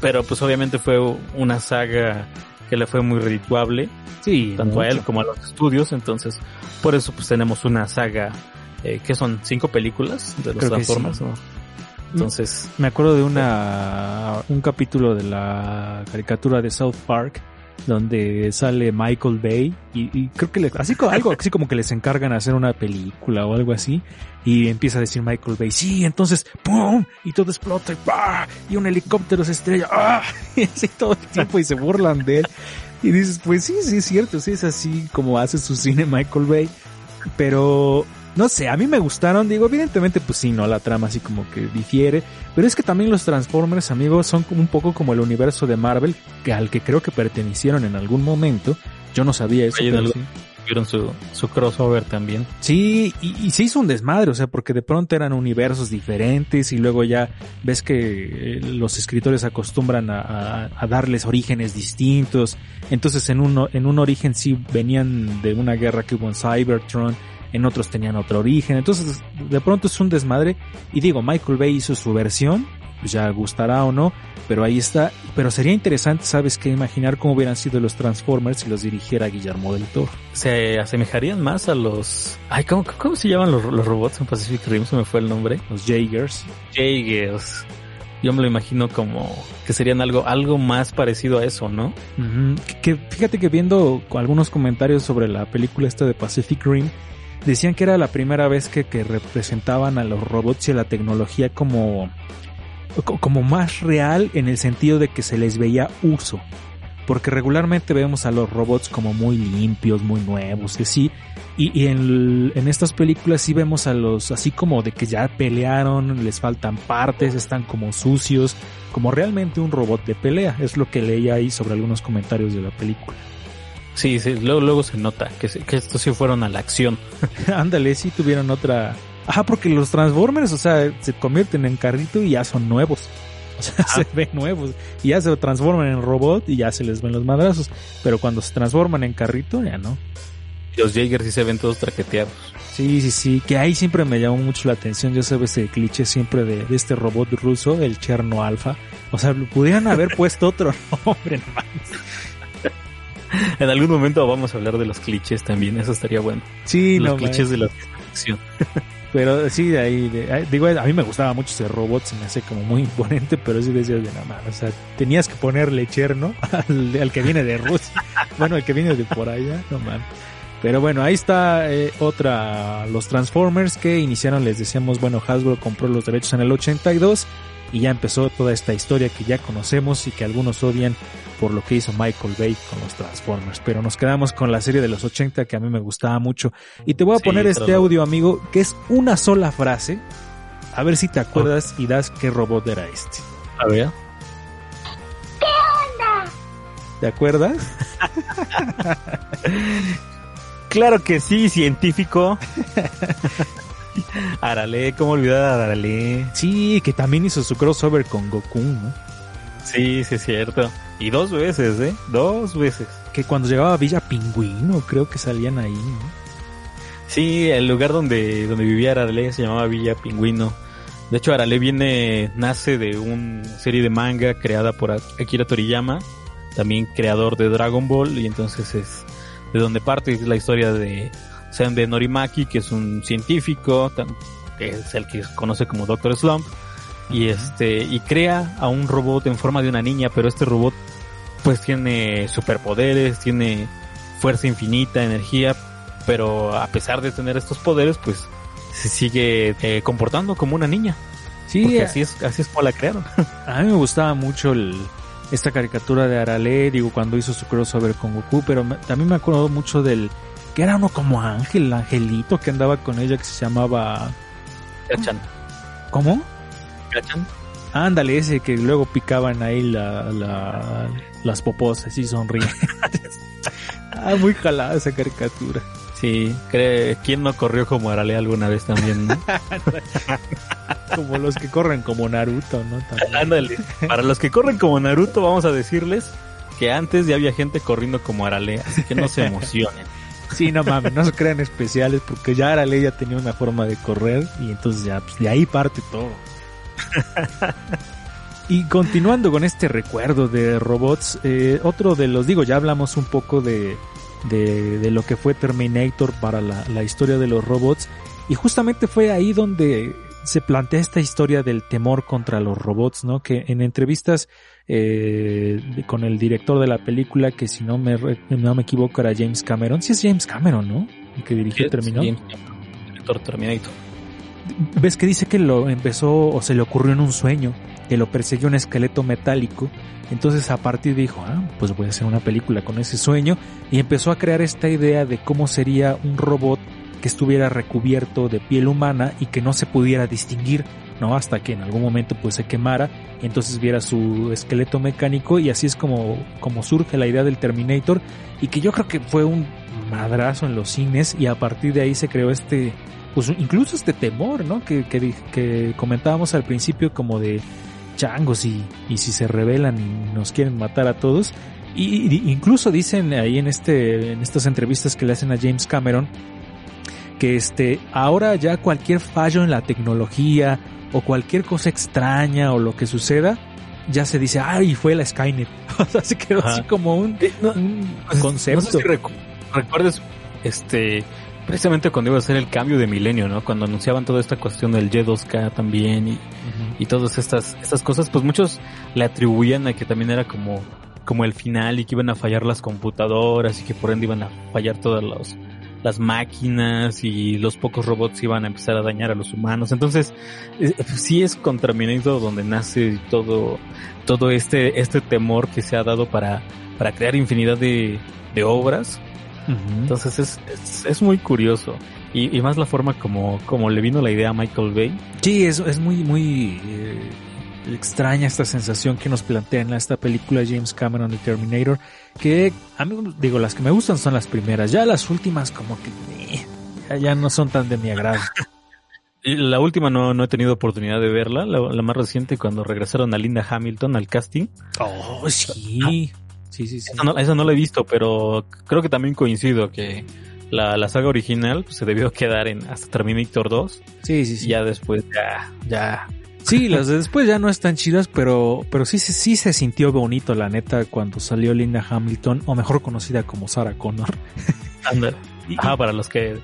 Pero pues obviamente fue una saga que le fue muy redituable, Sí, tanto a él como a los estudios. Entonces, por eso pues tenemos una saga, eh, que son cinco películas de los Transformers, sí. ¿no? Entonces, Me acuerdo de una un capítulo de la caricatura de South Park donde sale Michael Bay y, creo que le, así co- algo así como que les encargan hacer una película o algo así y empieza a decir Michael Bay sí entonces pum y todo explota y, ¡pah! y un helicóptero se estrella ¡ah! y así todo el tiempo y se burlan de él y dices pues sí sí es cierto sí es así como hace su cine Michael Bay pero no sé, a mí me gustaron, digo, evidentemente pues sí, no, la trama así como que difiere, pero es que también los Transformers, amigos, son como un poco como el universo de Marvel, que al que creo que pertenecieron en algún momento, yo no sabía eso, pero sí. tuvieron su, su crossover también. Sí, y, y se hizo un desmadre, o sea, porque de pronto eran universos diferentes y luego ya ves que eh, los escritores acostumbran a, a- a darles orígenes distintos. Entonces en uno, en un origen sí venían de una guerra que hubo en Cybertron, en otros tenían otro origen. Entonces de pronto es un desmadre y digo, Michael Bay hizo su versión pues ya gustará o no, pero ahí está. Pero sería interesante, ¿sabes qué? Imaginar cómo hubieran sido los Transformers si los dirigiera Guillermo del Toro. Se asemejarían más a los... Ay, ¿cómo, cómo se llaman los, los robots en Pacific Rim? Se me fue el nombre. Los Jaegers. Jaegers. Yo me lo imagino como que serían algo, algo más parecido a eso, ¿no? Que fíjate que viendo algunos comentarios sobre la película esta de Pacific Rim, decían que era la primera vez que, que representaban a los robots y a la tecnología como, co- como más real en el sentido de que se les veía uso. Porque regularmente vemos a los robots como muy limpios, muy nuevos, y así. Y, en, en estas películas sí vemos a los así como de que ya pelearon, les faltan partes, están como sucios, como realmente un robot de pelea. Es lo que leía ahí sobre algunos comentarios de la película. Sí, sí, luego, luego se nota que, que estos sí fueron a la acción. Ándale, sí tuvieron otra. Ajá, porque los Transformers, o sea, se convierten en carrito y ya son nuevos. O sea, se ven nuevos. Y ya se transforman en robot y ya se les ven los madrazos. Pero cuando se transforman en carrito, ya no. Los Jaegers sí se ven todos traqueteados. Sí, sí, sí. Que ahí siempre me llamó mucho la atención. Yo sabes ese cliché siempre de, de este robot ruso, el Cherno Alpha. O sea, pudieran haber puesto otro nombre nomás. En algún momento vamos a hablar de los clichés también, eso estaría bueno. Sí, los no clichés de la acción. Pero sí, de ahí, de- digo, a mí me gustaba mucho ese robot, se me hace como muy imponente, pero sí decías de nada más, o sea, tenías que ponerle cherno al, al que viene de Rusia, bueno, el que viene de por allá, no man. Pero bueno, ahí está eh, otra, los Transformers que iniciaron, les decíamos, bueno, Hasbro compró los derechos en el 82 y ya empezó toda esta historia que ya conocemos y que algunos odian por lo que hizo Michael Bay con los Transformers. Pero nos quedamos con la serie de los 80 que a mí me gustaba mucho. Y te voy a Sí, poner este audio, amigo, que es una sola frase. A ver si te acuerdas y das qué robot era este. A ver. ¿Te acuerdas? Claro que sí, científico. Arale, ¿cómo olvidar a Arale? Sí, que también hizo su crossover con Goku, ¿no? Sí, sí es cierto. Y dos veces, ¿eh? Dos veces. Que cuando llegaba a Villa Pingüino, creo que salían ahí, ¿no? Sí, el lugar donde, donde vivía Arale se llamaba Villa Pingüino. De hecho, Arale viene, nace de una serie de manga creada por Akira Toriyama, también creador de Dragon Ball, y entonces es de donde parte la historia de Sen de Norimaki, que es un científico, que es el que se conoce como Doctor Slump, y este, y crea a un robot en forma de una niña, pero este robot pues tiene superpoderes, tiene fuerza infinita, energía, pero a pesar de tener estos poderes, pues se sigue eh, comportando como una niña. Sí, a, así es, así es como la crearon. a mí me gustaba mucho el, esta caricatura de Arale, digo, cuando hizo su crossover con Goku, pero me- también me acuerdo mucho del que era uno como Ángel, Angelito, que andaba con ella, que se llamaba... ¿Cachan? ¿Cómo? ¿Cachan? Ándale, ese que luego picaban ahí la, la- las popos así sonrientes. ah, muy jalada esa caricatura. Sí, cree, ¿quién no corrió como Arale alguna vez también? no? Como los que corren como Naruto, ¿no? También. Ándale. Para los que corren como Naruto, vamos a decirles que antes ya había gente corriendo como Arale, así que no se emocionen. Sí, no mames, no se crean especiales porque ya Arale ya tenía una forma de correr y entonces ya, pues de ahí parte todo. Y continuando con este recuerdo de robots, eh, otro de los, digo, ya hablamos un poco de, de, de lo que fue Terminator para la, la historia de los robots y justamente fue ahí donde se plantea esta historia del temor contra los robots, ¿no? Que en entrevistas eh, con el director de la película, que si no me, no me equivoco era James Cameron, sí es James Cameron, ¿no? El que dirigió Terminó. Sí, Director Terminator. Ves que dice que lo empezó o se le ocurrió en un sueño, que lo persiguió un esqueleto metálico. Entonces a partir dijo, ah, pues voy a hacer una película con ese sueño y empezó a crear esta idea de cómo sería un robot que estuviera recubierto de piel humana y que no se pudiera distinguir, ¿no? Hasta que en algún momento pues se quemara y entonces viera su esqueleto mecánico y así es como, como surge la idea del Terminator y que yo creo que fue un madrazo en los cines y a partir de ahí se creó este, pues incluso este temor, ¿no? Que, que, que comentábamos al principio como de changos y, y si se rebelan y nos quieren matar a todos. Y, y incluso dicen ahí en este, en estas entrevistas que le hacen a James Cameron, que este, ahora ya cualquier fallo en la tecnología o cualquier cosa extraña o lo que suceda, ya se dice, ay, fue la Skynet. O sea, se quedó Ajá. así como un, Eh, no, un pues, concepto. No sé si recu- recuerdes, este, precisamente cuando iba a ser el cambio de milenio, ¿no? Cuando anunciaban toda esta cuestión del Y2K también y, y todas estas, estas cosas, pues muchos le atribuían a que también era como, como el final y que iban a fallar las computadoras y que por ende iban a fallar todas los, las máquinas y los pocos robots iban a empezar a dañar a los humanos. Entonces, eh, sí es con Terminator donde nace todo, todo este, este temor que se ha dado para, para crear infinidad de, de obras. Entonces es, es, es muy curioso. Y, y más la forma como, como le vino la idea a Michael Bay. Sí, es, es muy, muy eh, extraña esta sensación que nos plantea en esta película James Cameron de Terminator, que a mí, digo, las que me gustan son las primeras, ya las últimas como que eh, ya, ya no son tan de mi agrado. La última no, no he tenido oportunidad de verla, la, la más reciente cuando regresaron a Linda Hamilton al casting. Oh, sí. Sí, sí, sí. Esa no, esa no la he visto, pero creo que también coincido que la, la saga original pues, se debió quedar en hasta Terminator 2 Sí, sí, y sí. ya después ya, ya. Sí, las de después ya no están chidas, pero, pero sí, sí, sí se sintió bonito, la neta, cuando salió Linda Hamilton, o mejor conocida como Sarah Connor. Anda. Y- Ajá, para los que,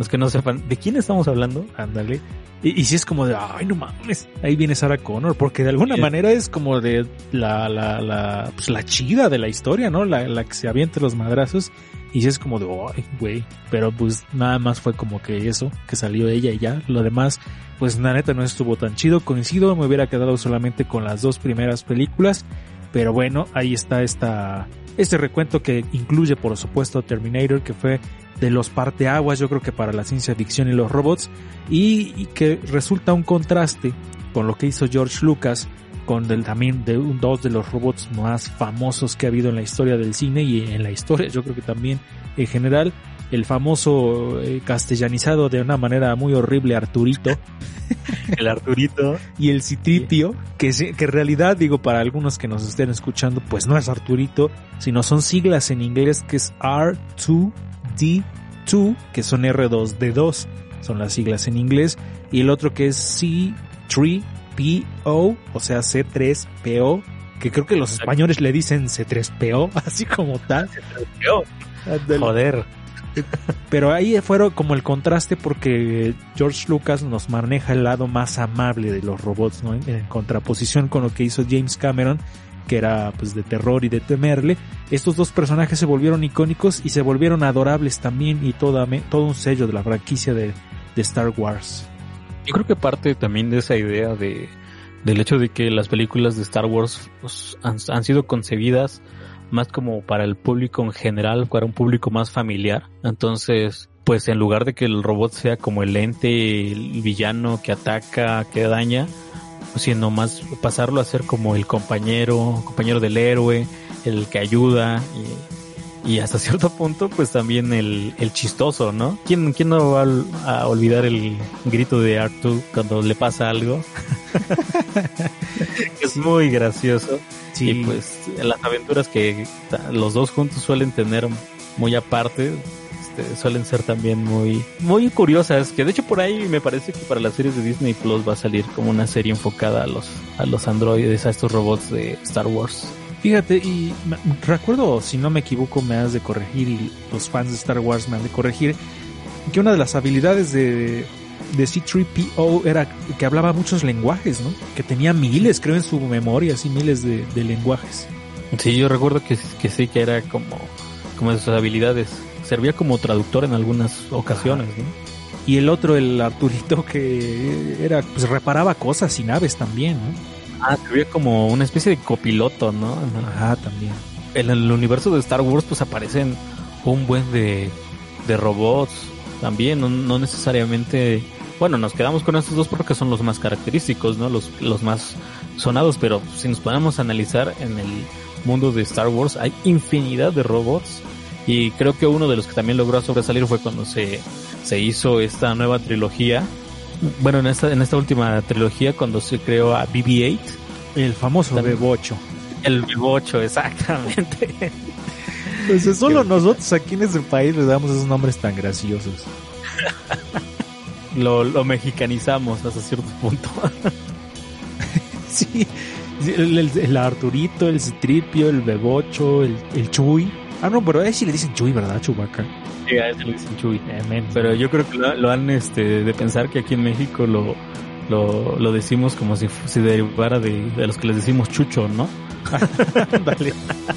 los que no sepan, ¿de quién estamos hablando? Ándale. Y, y si es como de, ay, no mames, ahí viene Sarah Connor, porque de alguna Sí. manera es como de la, la, la, pues la chida de la historia, ¿no? La, la que se avienta los madrazos. Y si es como de, ay, güey. Pero pues nada más fue como que eso, que salió ella y ya. Lo demás, pues la neta no estuvo tan chido. Coincido, me hubiera quedado solamente con las dos primeras películas. Pero bueno, ahí está esta, este recuento que incluye, por supuesto, Terminator, que fue de los parteaguas, yo creo que para la ciencia ficción y los robots y, que resulta un contraste con lo que hizo George Lucas con del, también de un, dos de los robots más famosos que ha habido en la historia del cine y en la historia yo creo que también en general el famoso eh, castellanizado de una manera muy horrible Arturito El Arturito. y el Citripio que, que en realidad digo para algunos que nos estén escuchando pues no es Arturito sino son siglas en inglés que es R2D2 que son R2D2 son las siglas en inglés y el otro que es C3PO o sea C3PO que creo que los españoles le dicen C3PO así como tal Ándale. Joder. Pero ahí fueron como el contraste porque George Lucas nos maneja el lado más amable de los robots, ¿no? En, contraposición con lo que hizo James Cameron, que era pues de terror y de temerle. Estos dos personajes se volvieron icónicos y se volvieron adorables también y toda, todo un sello de la franquicia de, Star Wars. Yo creo que parte también de esa idea de del hecho de que las películas de Star Wars pues, han sido concebidas más como para el público en general, para un público más familiar. Entonces, pues en lugar de que el robot sea como el ente, el villano que ataca, que daña, sino más pasarlo a ser como el compañero, compañero del héroe, el que ayuda y, y hasta cierto punto pues también el, el chistoso, ¿no? ¿Quién, quién no va a olvidar el grito de Arthur cuando le pasa algo? es muy gracioso. Sí, Y pues las aventuras que los dos juntos suelen tener muy aparte, este, suelen ser también muy, muy curiosas. Que de hecho por ahí me parece que para las series de Disney Plus va a salir como una serie enfocada a los, a los androides, a estos robots de Star Wars. Fíjate, y recuerdo, si no me equivoco, me has de corregir y los fans de Star Wars me han de corregir, que una de las habilidades de, de C3PO era que hablaba muchos lenguajes, ¿no? Que tenía miles, creo, en su memoria, así miles de, de lenguajes. Sí, yo recuerdo que, que sí, que era como, como de sus habilidades. Servía como traductor en algunas ocasiones, ¿no? Y el otro, el Arturito, que era, pues reparaba cosas y naves también, ¿no? Ah, servía como una especie de copiloto, ¿no? Ajá, también. En el universo de Star Wars pues aparecen un buen de, de robots también, no, no necesariamente... Bueno, nos quedamos con estos dos porque son los más característicos, ¿no? Los, los más sonados, pero si nos ponemos a analizar en el mundo de Star Wars hay infinidad de robots y creo que uno de los que también logró sobresalir fue cuando se, se hizo esta nueva trilogía. Bueno, en esta, en esta última trilogía cuando se creó a BB-8, El famoso También. Bebocho. el B8, exactamente. Pues solo nosotros aquí en este país le damos esos nombres tan graciosos. lo, lo mexicanizamos hasta cierto punto. sí, el, el- el Arturito, el Citripio, el Bebocho, el, el Chuy. Ah, no, pero a él sí le dicen Chuy, ¿verdad? Chubaca. Sí, a ese le dicen Chuy. Pero yo creo que lo, lo han este, de pensar que aquí en México lo, lo, lo decimos como si se derivara de, de los que les decimos chucho, ¿no? Ándale.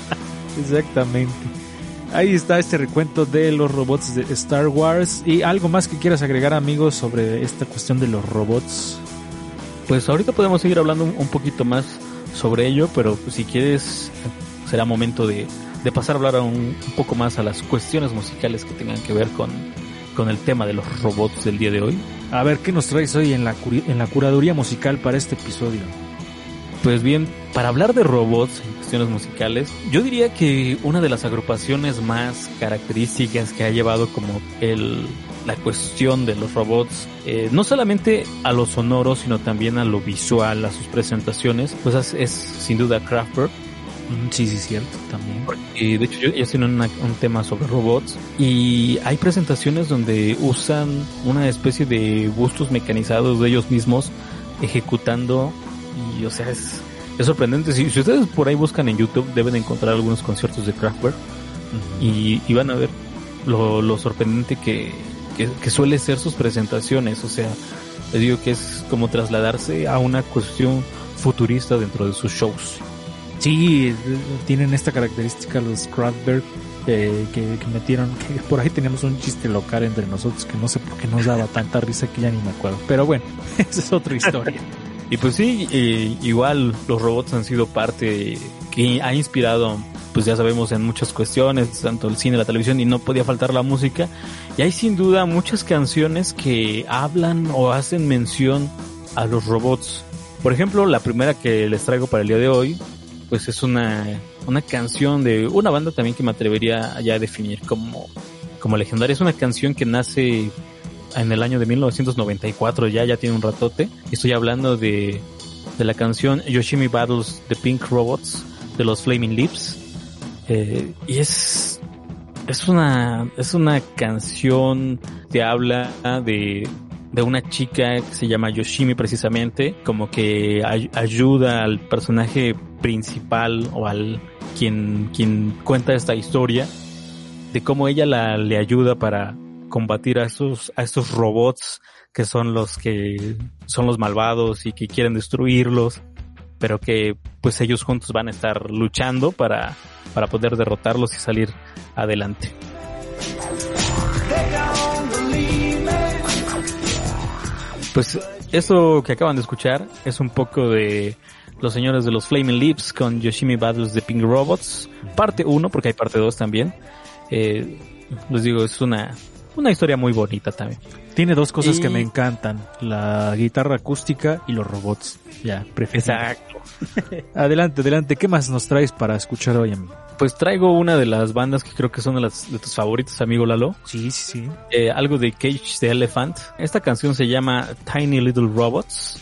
Exactamente. Ahí está este recuento de los robots de Star Wars. ¿Y algo más que quieras agregar, amigos, sobre esta cuestión de los robots? Pues ahorita podemos seguir hablando un, poquito más sobre ello, pero si quieres será momento de, de pasar a hablar un, un poco más a las cuestiones musicales que tengan que ver con, con el tema de los robots del día de hoy. A ver, ¿qué nos traes hoy en la, en la curaduría musical para este episodio? Pues bien, para hablar de robots en cuestiones musicales, yo diría que una de las agrupaciones más características que ha llevado como el, la cuestión de los robots, eh, no solamente a lo sonoro, sino también a lo visual, a sus presentaciones, pues es, es sin duda Kraftwerk. Mm, Sí, sí, cierto, también. Y de hecho yo, ellos tienen una- un tema sobre robots y hay presentaciones donde usan una especie de bustos mecanizados de ellos mismos ejecutando y o sea es, es sorprendente. Si, si ustedes por ahí buscan en YouTube deben encontrar algunos conciertos de Kraftwerk y, y van a ver lo, lo sorprendente que, que, que suele ser sus presentaciones. O sea, les digo que es como trasladarse a una cuestión futurista dentro de sus shows. Sí, tienen esta característica los Kraftwerk eh, que, que metieron, que por ahí teníamos un chiste local entre nosotros que no sé por qué nos daba tanta risa que ya ni me acuerdo. Pero bueno, esa es otra historia. Y pues sí, eh, igual los robots han sido parte que ha inspirado, pues ya sabemos, en muchas cuestiones, tanto el cine, la televisión, y no podía faltar la música. Y hay sin duda muchas canciones que hablan o hacen mención a los robots. Por ejemplo, la primera que les traigo para el día de hoy, pues es una, una canción de una banda también que me atrevería ya a definir como, como legendaria. Es una canción que nace en el año de 1994 ya, ya tiene un ratote. Estoy hablando de, de la canción Yoshimi Battles the Pink Robots de los Flaming Lips. Eh, y es, es una, es una canción que habla de, de una chica que se llama Yoshimi precisamente, como que ay- ayuda al personaje principal o al quien, quien cuenta esta historia de cómo ella la, le ayuda para combatir a estos, a estos robots que son los que son los malvados y que quieren destruirlos, pero que pues ellos juntos van a estar luchando para, para poder derrotarlos y salir adelante. Pues eso que acaban de escuchar es un poco de los señores de los Flaming Lips con Yoshimi Battles de Pink Robots, parte 1, porque hay parte 2 también. Eh, les digo, es una, una historia muy bonita también. Tiene dos cosas que me encantan, la guitarra acústica y los robots. Ya, prefiero. Exacto. Adelante, adelante, ¿qué más nos traes para escuchar hoy, amigo? Pues traigo una de las bandas que creo que son de, las, de tus favoritos, amigo Lalo. Sí, sí, sí. Eh, algo de Cage the Elephant. Esta canción se llama Tiny Little Robots.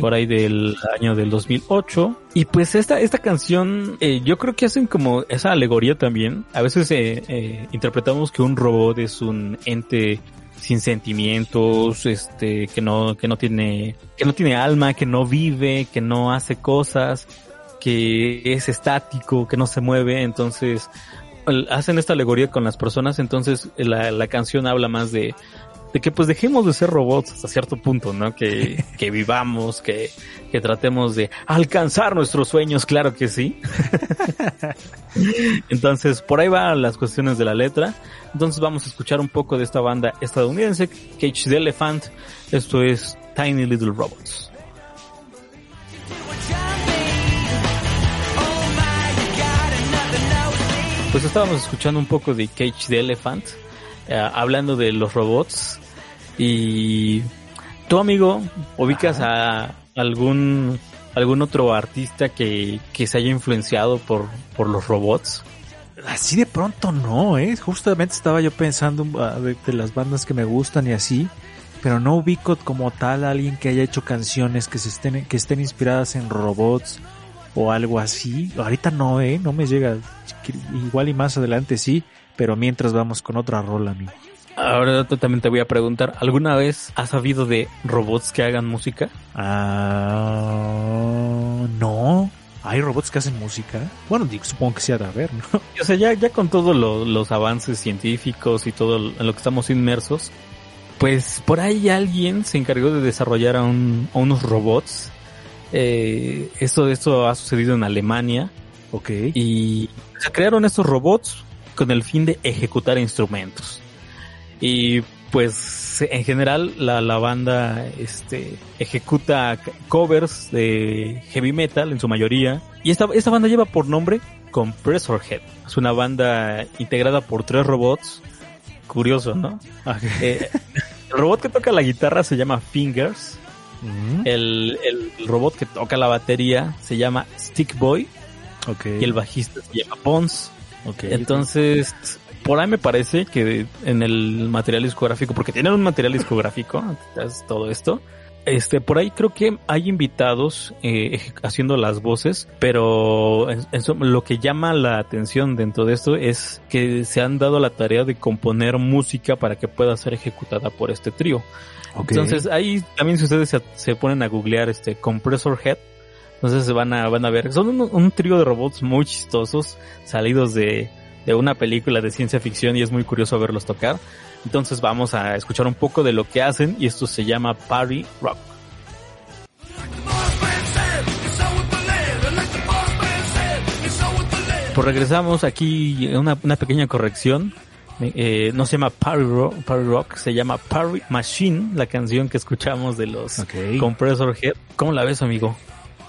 Por ahí del año del 2008. Y pues esta, esta canción, eh, yo creo que hacen como esa alegoría también. A veces eh, eh, interpretamos que un robot es un ente sin sentimientos, este, que no, que no tiene, que no tiene alma, que no vive, que no hace cosas, que es estático, que no se mueve. Entonces, hacen esta alegoría con las personas. Entonces, la, la canción habla más de, de que pues dejemos de ser robots hasta cierto punto, ¿no? Que, que vivamos, que, que tratemos de alcanzar nuestros sueños, claro que sí. Entonces, por ahí van las cuestiones de la letra. Entonces vamos a escuchar un poco de esta banda estadounidense, Cage the Elephant. Esto es Tiny Little Robots. Pues estábamos escuchando un poco de Cage the Elephant, eh, hablando de los robots. Y tú, amigo, ubicas a algún algún otro artista que, que se haya influenciado por, por los robots. Así de pronto no, ¿eh? Justamente estaba yo pensando ah, de, de las bandas que me gustan y así, pero no ubico como tal a alguien que haya hecho canciones que se estén, que estén inspiradas en robots o algo así. Ahorita no, ¿eh? No me llega. Igual y más adelante sí, pero mientras vamos con otra rola, amigo. Ahora también te voy a preguntar, ¿alguna vez has sabido de robots que hagan música? Ah, no. ¿Hay robots que hacen música? Bueno, supongo que sí ha de haber, ¿no? O sea, ya, ya con todos lo- los avances científicos y todo en lo que estamos inmersos, pues por ahí alguien se encargó de desarrollar a, un- a unos robots. Eh, esto, esto ha sucedido en Alemania Ok. y se crearon estos robots con el fin de ejecutar instrumentos. Y pues en general la, la banda este, ejecuta covers de heavy metal en su mayoría. Y esta, esta banda lleva por nombre Compressor Head. Es una banda integrada por tres robots. Curioso, ¿no? Eh, el robot que toca la guitarra se llama Fingers. Mm, El, el robot que toca la batería se llama Stick Boy. ok. Y el bajista se llama Pons. Ok. Entonces, por ahí me parece que en el material discográfico, porque tienen un material discográfico, es todo esto, este, por ahí creo que hay invitados eh, haciendo las voces, pero en- lo que llama la atención dentro de esto es que se han dado la tarea de componer música para que pueda ser ejecutada por este trío. Ok. Entonces ahí también si ustedes se, se ponen a googlear este Compressor Head, entonces se van a, van a ver, son un, un trío de robots muy chistosos, salidos de, de una película de ciencia ficción y es muy curioso verlos tocar. Entonces vamos a escuchar un poco de lo que hacen y esto se llama Party Rock. Pues regresamos aquí, una, una pequeña corrección. Eh, no se llama Party Rock, Party Rock, se llama Party Machine, la canción que escuchamos de los Ok. Compressor Head. ¿Cómo la ves, amigo?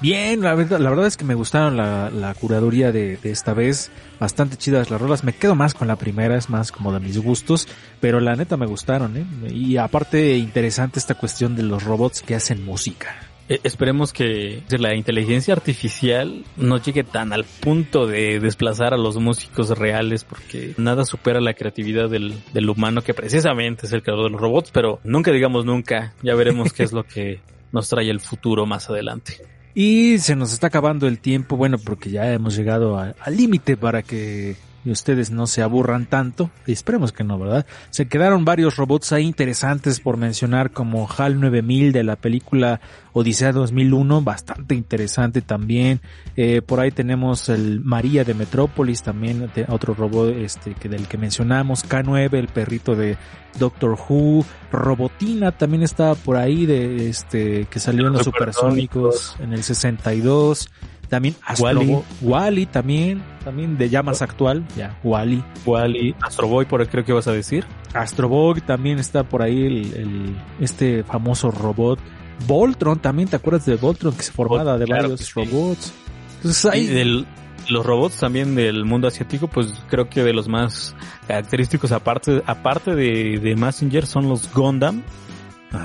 Bien, la verdad, la verdad es que me gustaron la, la curaduría de, de esta vez. Bastante chidas las rolas. Me quedo más con la primera, es más como de mis gustos. Pero la neta me gustaron, ¿eh? Y aparte interesante esta cuestión de los robots que hacen música. Eh, esperemos que la inteligencia artificial no llegue tan al punto de desplazar a los músicos reales porque nada supera la creatividad del, del humano que precisamente es el creador de los robots, pero nunca digamos nunca, ya veremos qué es lo que nos trae el futuro más adelante. Y se nos está acabando el tiempo, bueno, porque ya hemos llegado al límite para que ustedes no se aburran tanto. Y esperemos que no, ¿verdad? Se quedaron varios robots ahí interesantes por mencionar, como HAL 9000 de la película Odisea 2001, bastante interesante también. Eh, por ahí tenemos el María de Metrópolis, también otro robot este que del que mencionamos, K9, el perrito de Doctor Who, Robotina también estaba por ahí de este que salió en los Supersónicos en el 62. También. Astro Wally también, también de ya más actual, ya Wally. Wally, Astro Boy, por ahí creo que vas a decir. Astro Boy también está por ahí el, el- este famoso robot. Voltron también, ¿te acuerdas de Voltron que se formaba de Claro varios sí. robots? Entonces Y hay del- los robots también del mundo asiático, pues creo que de los más característicos, aparte, aparte de, de Messenger, son los Gundam,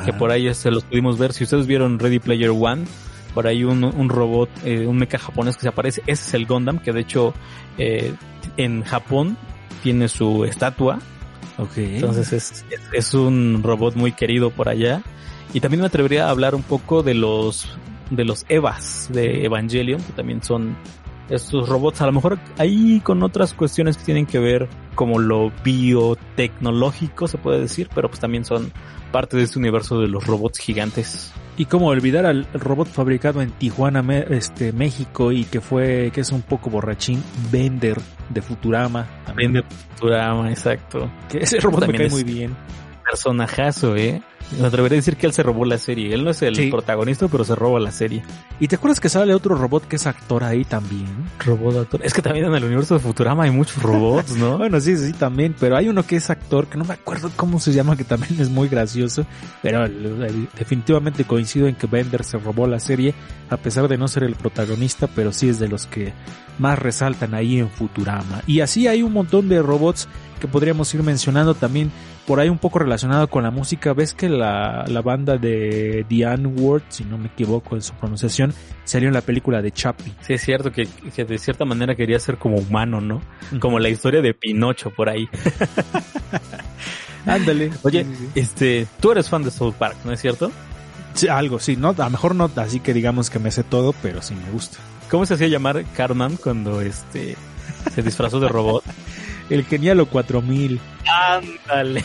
que por ahí se los pudimos ver. Si ustedes vieron Ready Player One, por ahí un, un robot, eh, un mecha japonés que se aparece, ese es el Gundam, que de hecho eh, en Japón tiene su estatua, Ok. entonces es, es, es un robot muy querido por allá. Y también me atrevería a hablar un poco de los de los Evas de Evangelion, que también son estos robots, a lo mejor ahí con otras cuestiones que tienen que ver como lo biotecnológico, se puede decir, pero pues también son parte de este universo de los robots gigantes. Y cómo olvidar al robot fabricado en Tijuana, Me- este, México, y que fue, que es un poco borrachín, Bender de Futurama. también. De Futurama, exacto. Que ese robot me También cae es- muy bien. Personajazo, eh. Me atrevería a decir que él se robó la serie. Él no es el Sí. protagonista, pero se roba la serie. ¿Y te acuerdas que sale otro robot que es actor ahí también? Robot actor. Es que también en el universo de Futurama hay muchos robots, ¿no? Bueno, sí, sí, también, pero hay uno que es actor, que no me acuerdo cómo se llama, que también es muy gracioso, pero definitivamente coincido en que Bender se robó la serie, a pesar de no ser el protagonista, pero sí es de los que más resaltan ahí en Futurama. Y así hay un montón de robots que podríamos ir mencionando también, por ahí un poco relacionado con la música, ves que la, la banda de Diane Ward, si no me equivoco en su pronunciación, salió en la película de Chappie. Sí, es cierto que, que de cierta manera quería ser como humano, ¿no? Como la historia de Pinocho por ahí. Ándale. Oye, Sí, sí, sí. este, tú eres fan de South Park, ¿no es cierto? Sí, algo, sí, no, a lo mejor no así que digamos que me sé todo, pero sí me gusta. ¿Cómo se hacía llamar Cartman cuando este se disfrazó de robot? el Genialo 4000. Ándale.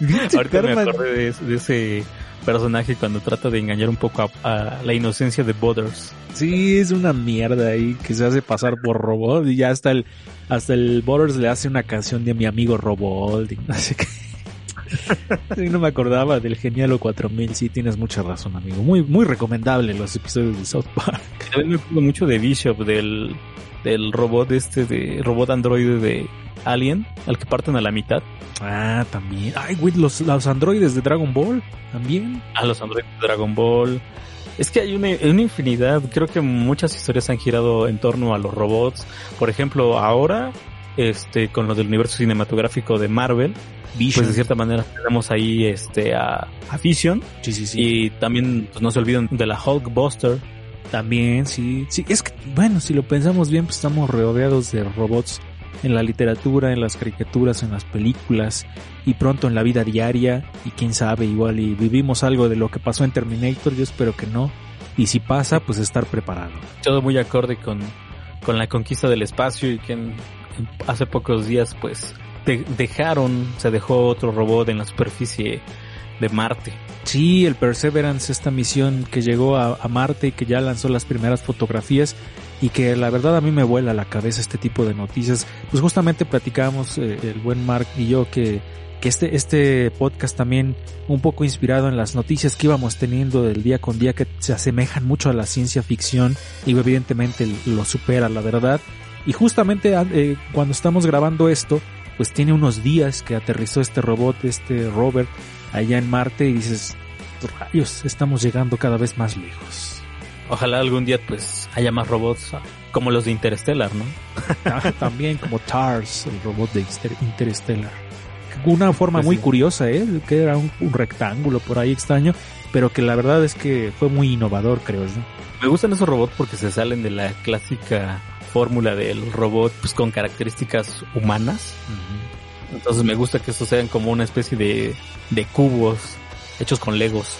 Ahorita me acordé de, de, ese personaje cuando trata de engañar un poco a, a, la inocencia de Butters. Sí, es una mierda ahí que se hace pasar por robot y ya hasta el hasta el Butters le hace una canción de mi amigo Robot. Así que sí, no me acordaba del Genialo 4000. Sí, tienes mucha razón, amigo. Muy muy recomendable los episodios de South Park. También me acuerdo mucho de Bishop del del robot este de robot androide de Alien, al que parten a la mitad. Ah, también. Ay, güey, los, los androides de Dragon Ball, también. Ah, los androides de Dragon Ball. Es que hay una, una, infinidad, creo que muchas historias han girado en torno a los robots. Por ejemplo, ahora, este, con lo del universo cinematográfico de Marvel, Vision. pues de cierta manera tenemos ahí este a, a Vision. Sí, sí, sí. Y también pues, no se olviden de la Hulkbuster. También, sí. Sí, es que, bueno, si lo pensamos bien, pues estamos rodeados de robots en la literatura, en las caricaturas, en las películas y pronto en la vida diaria y quién sabe igual y vivimos algo de lo que pasó en Terminator, yo espero que no y si pasa pues estar preparado. Todo muy acorde con, con la conquista del espacio y en hace pocos días pues de, dejaron, se dejó otro robot en la superficie de Marte. Sí, el Perseverance, esta misión que llegó a, a Marte y que ya lanzó las primeras fotografías y que la verdad a mí me vuela la cabeza este tipo de noticias. Pues justamente platicábamos eh, el buen Mark y yo que, que este, este podcast también un poco inspirado en las noticias que íbamos teniendo del día con día que se asemejan mucho a la ciencia ficción y evidentemente lo supera la verdad. Y justamente eh, cuando estamos grabando esto, pues tiene unos días que aterrizó este robot, este Robert, allá en Marte y dices, rayos, estamos llegando cada vez más lejos. Ojalá algún día pues haya más robots como los de Interstellar, ¿no? Ah, también como TARS, el robot de Interstellar. Una forma pues muy sí. curiosa, ¿eh? Que era un, un, rectángulo por ahí extraño, pero que la verdad es que fue muy innovador, creo yo. Me gustan esos robots porque se salen de la clásica fórmula del robot pues con características humanas. Uh -huh. Entonces me gusta que estos sean como una especie de, de cubos hechos con legos.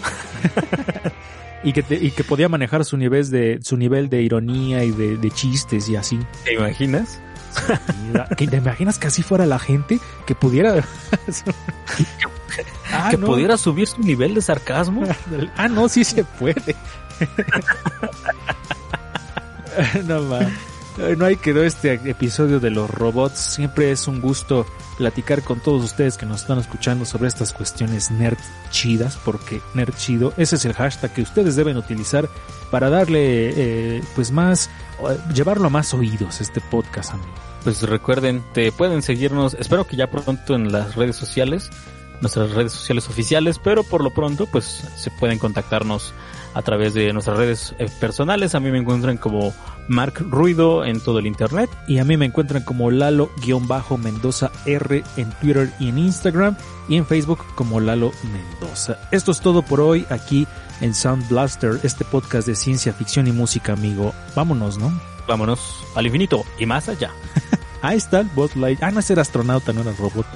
y que, te, y que podía manejar su nivel de su nivel de ironía y de, de chistes y así. ¿Te imaginas? ¿Que ¿Te imaginas que así fuera la gente? Que pudiera... ah, que no. pudiera subir su nivel de sarcasmo. ah, no, sí se puede. no más. No hay quedó este episodio de los robots. Siempre es un gusto platicar con todos ustedes que nos están escuchando sobre estas cuestiones nerd chidas, porque nerd chido, ese es el hashtag que ustedes deben utilizar para darle eh, pues más, llevarlo a más oídos este podcast, amigo. Pues recuerden, te pueden seguirnos, espero que ya pronto en las redes sociales, nuestras redes sociales oficiales, pero por lo pronto pues se pueden contactarnos a través de nuestras redes eh, personales. A mí me encuentran como Mark Ruido en todo el internet. Y a mí me encuentran como Lalo-Mendoza R en Twitter y en Instagram. Y en Facebook como Lalo Mendoza. Esto es todo por hoy aquí en Sound Blaster, este podcast de ciencia ficción y música, amigo. Vámonos, ¿no? Vámonos al infinito y más allá. Ahí está el Buzz Light. Ah, no, ese era astronauta, no era robot.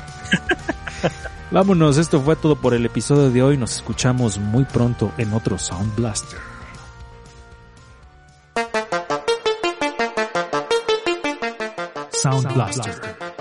Vámonos, esto fue todo por el episodio de hoy. Nos escuchamos muy pronto en otro Sound Blaster. Sound Blaster.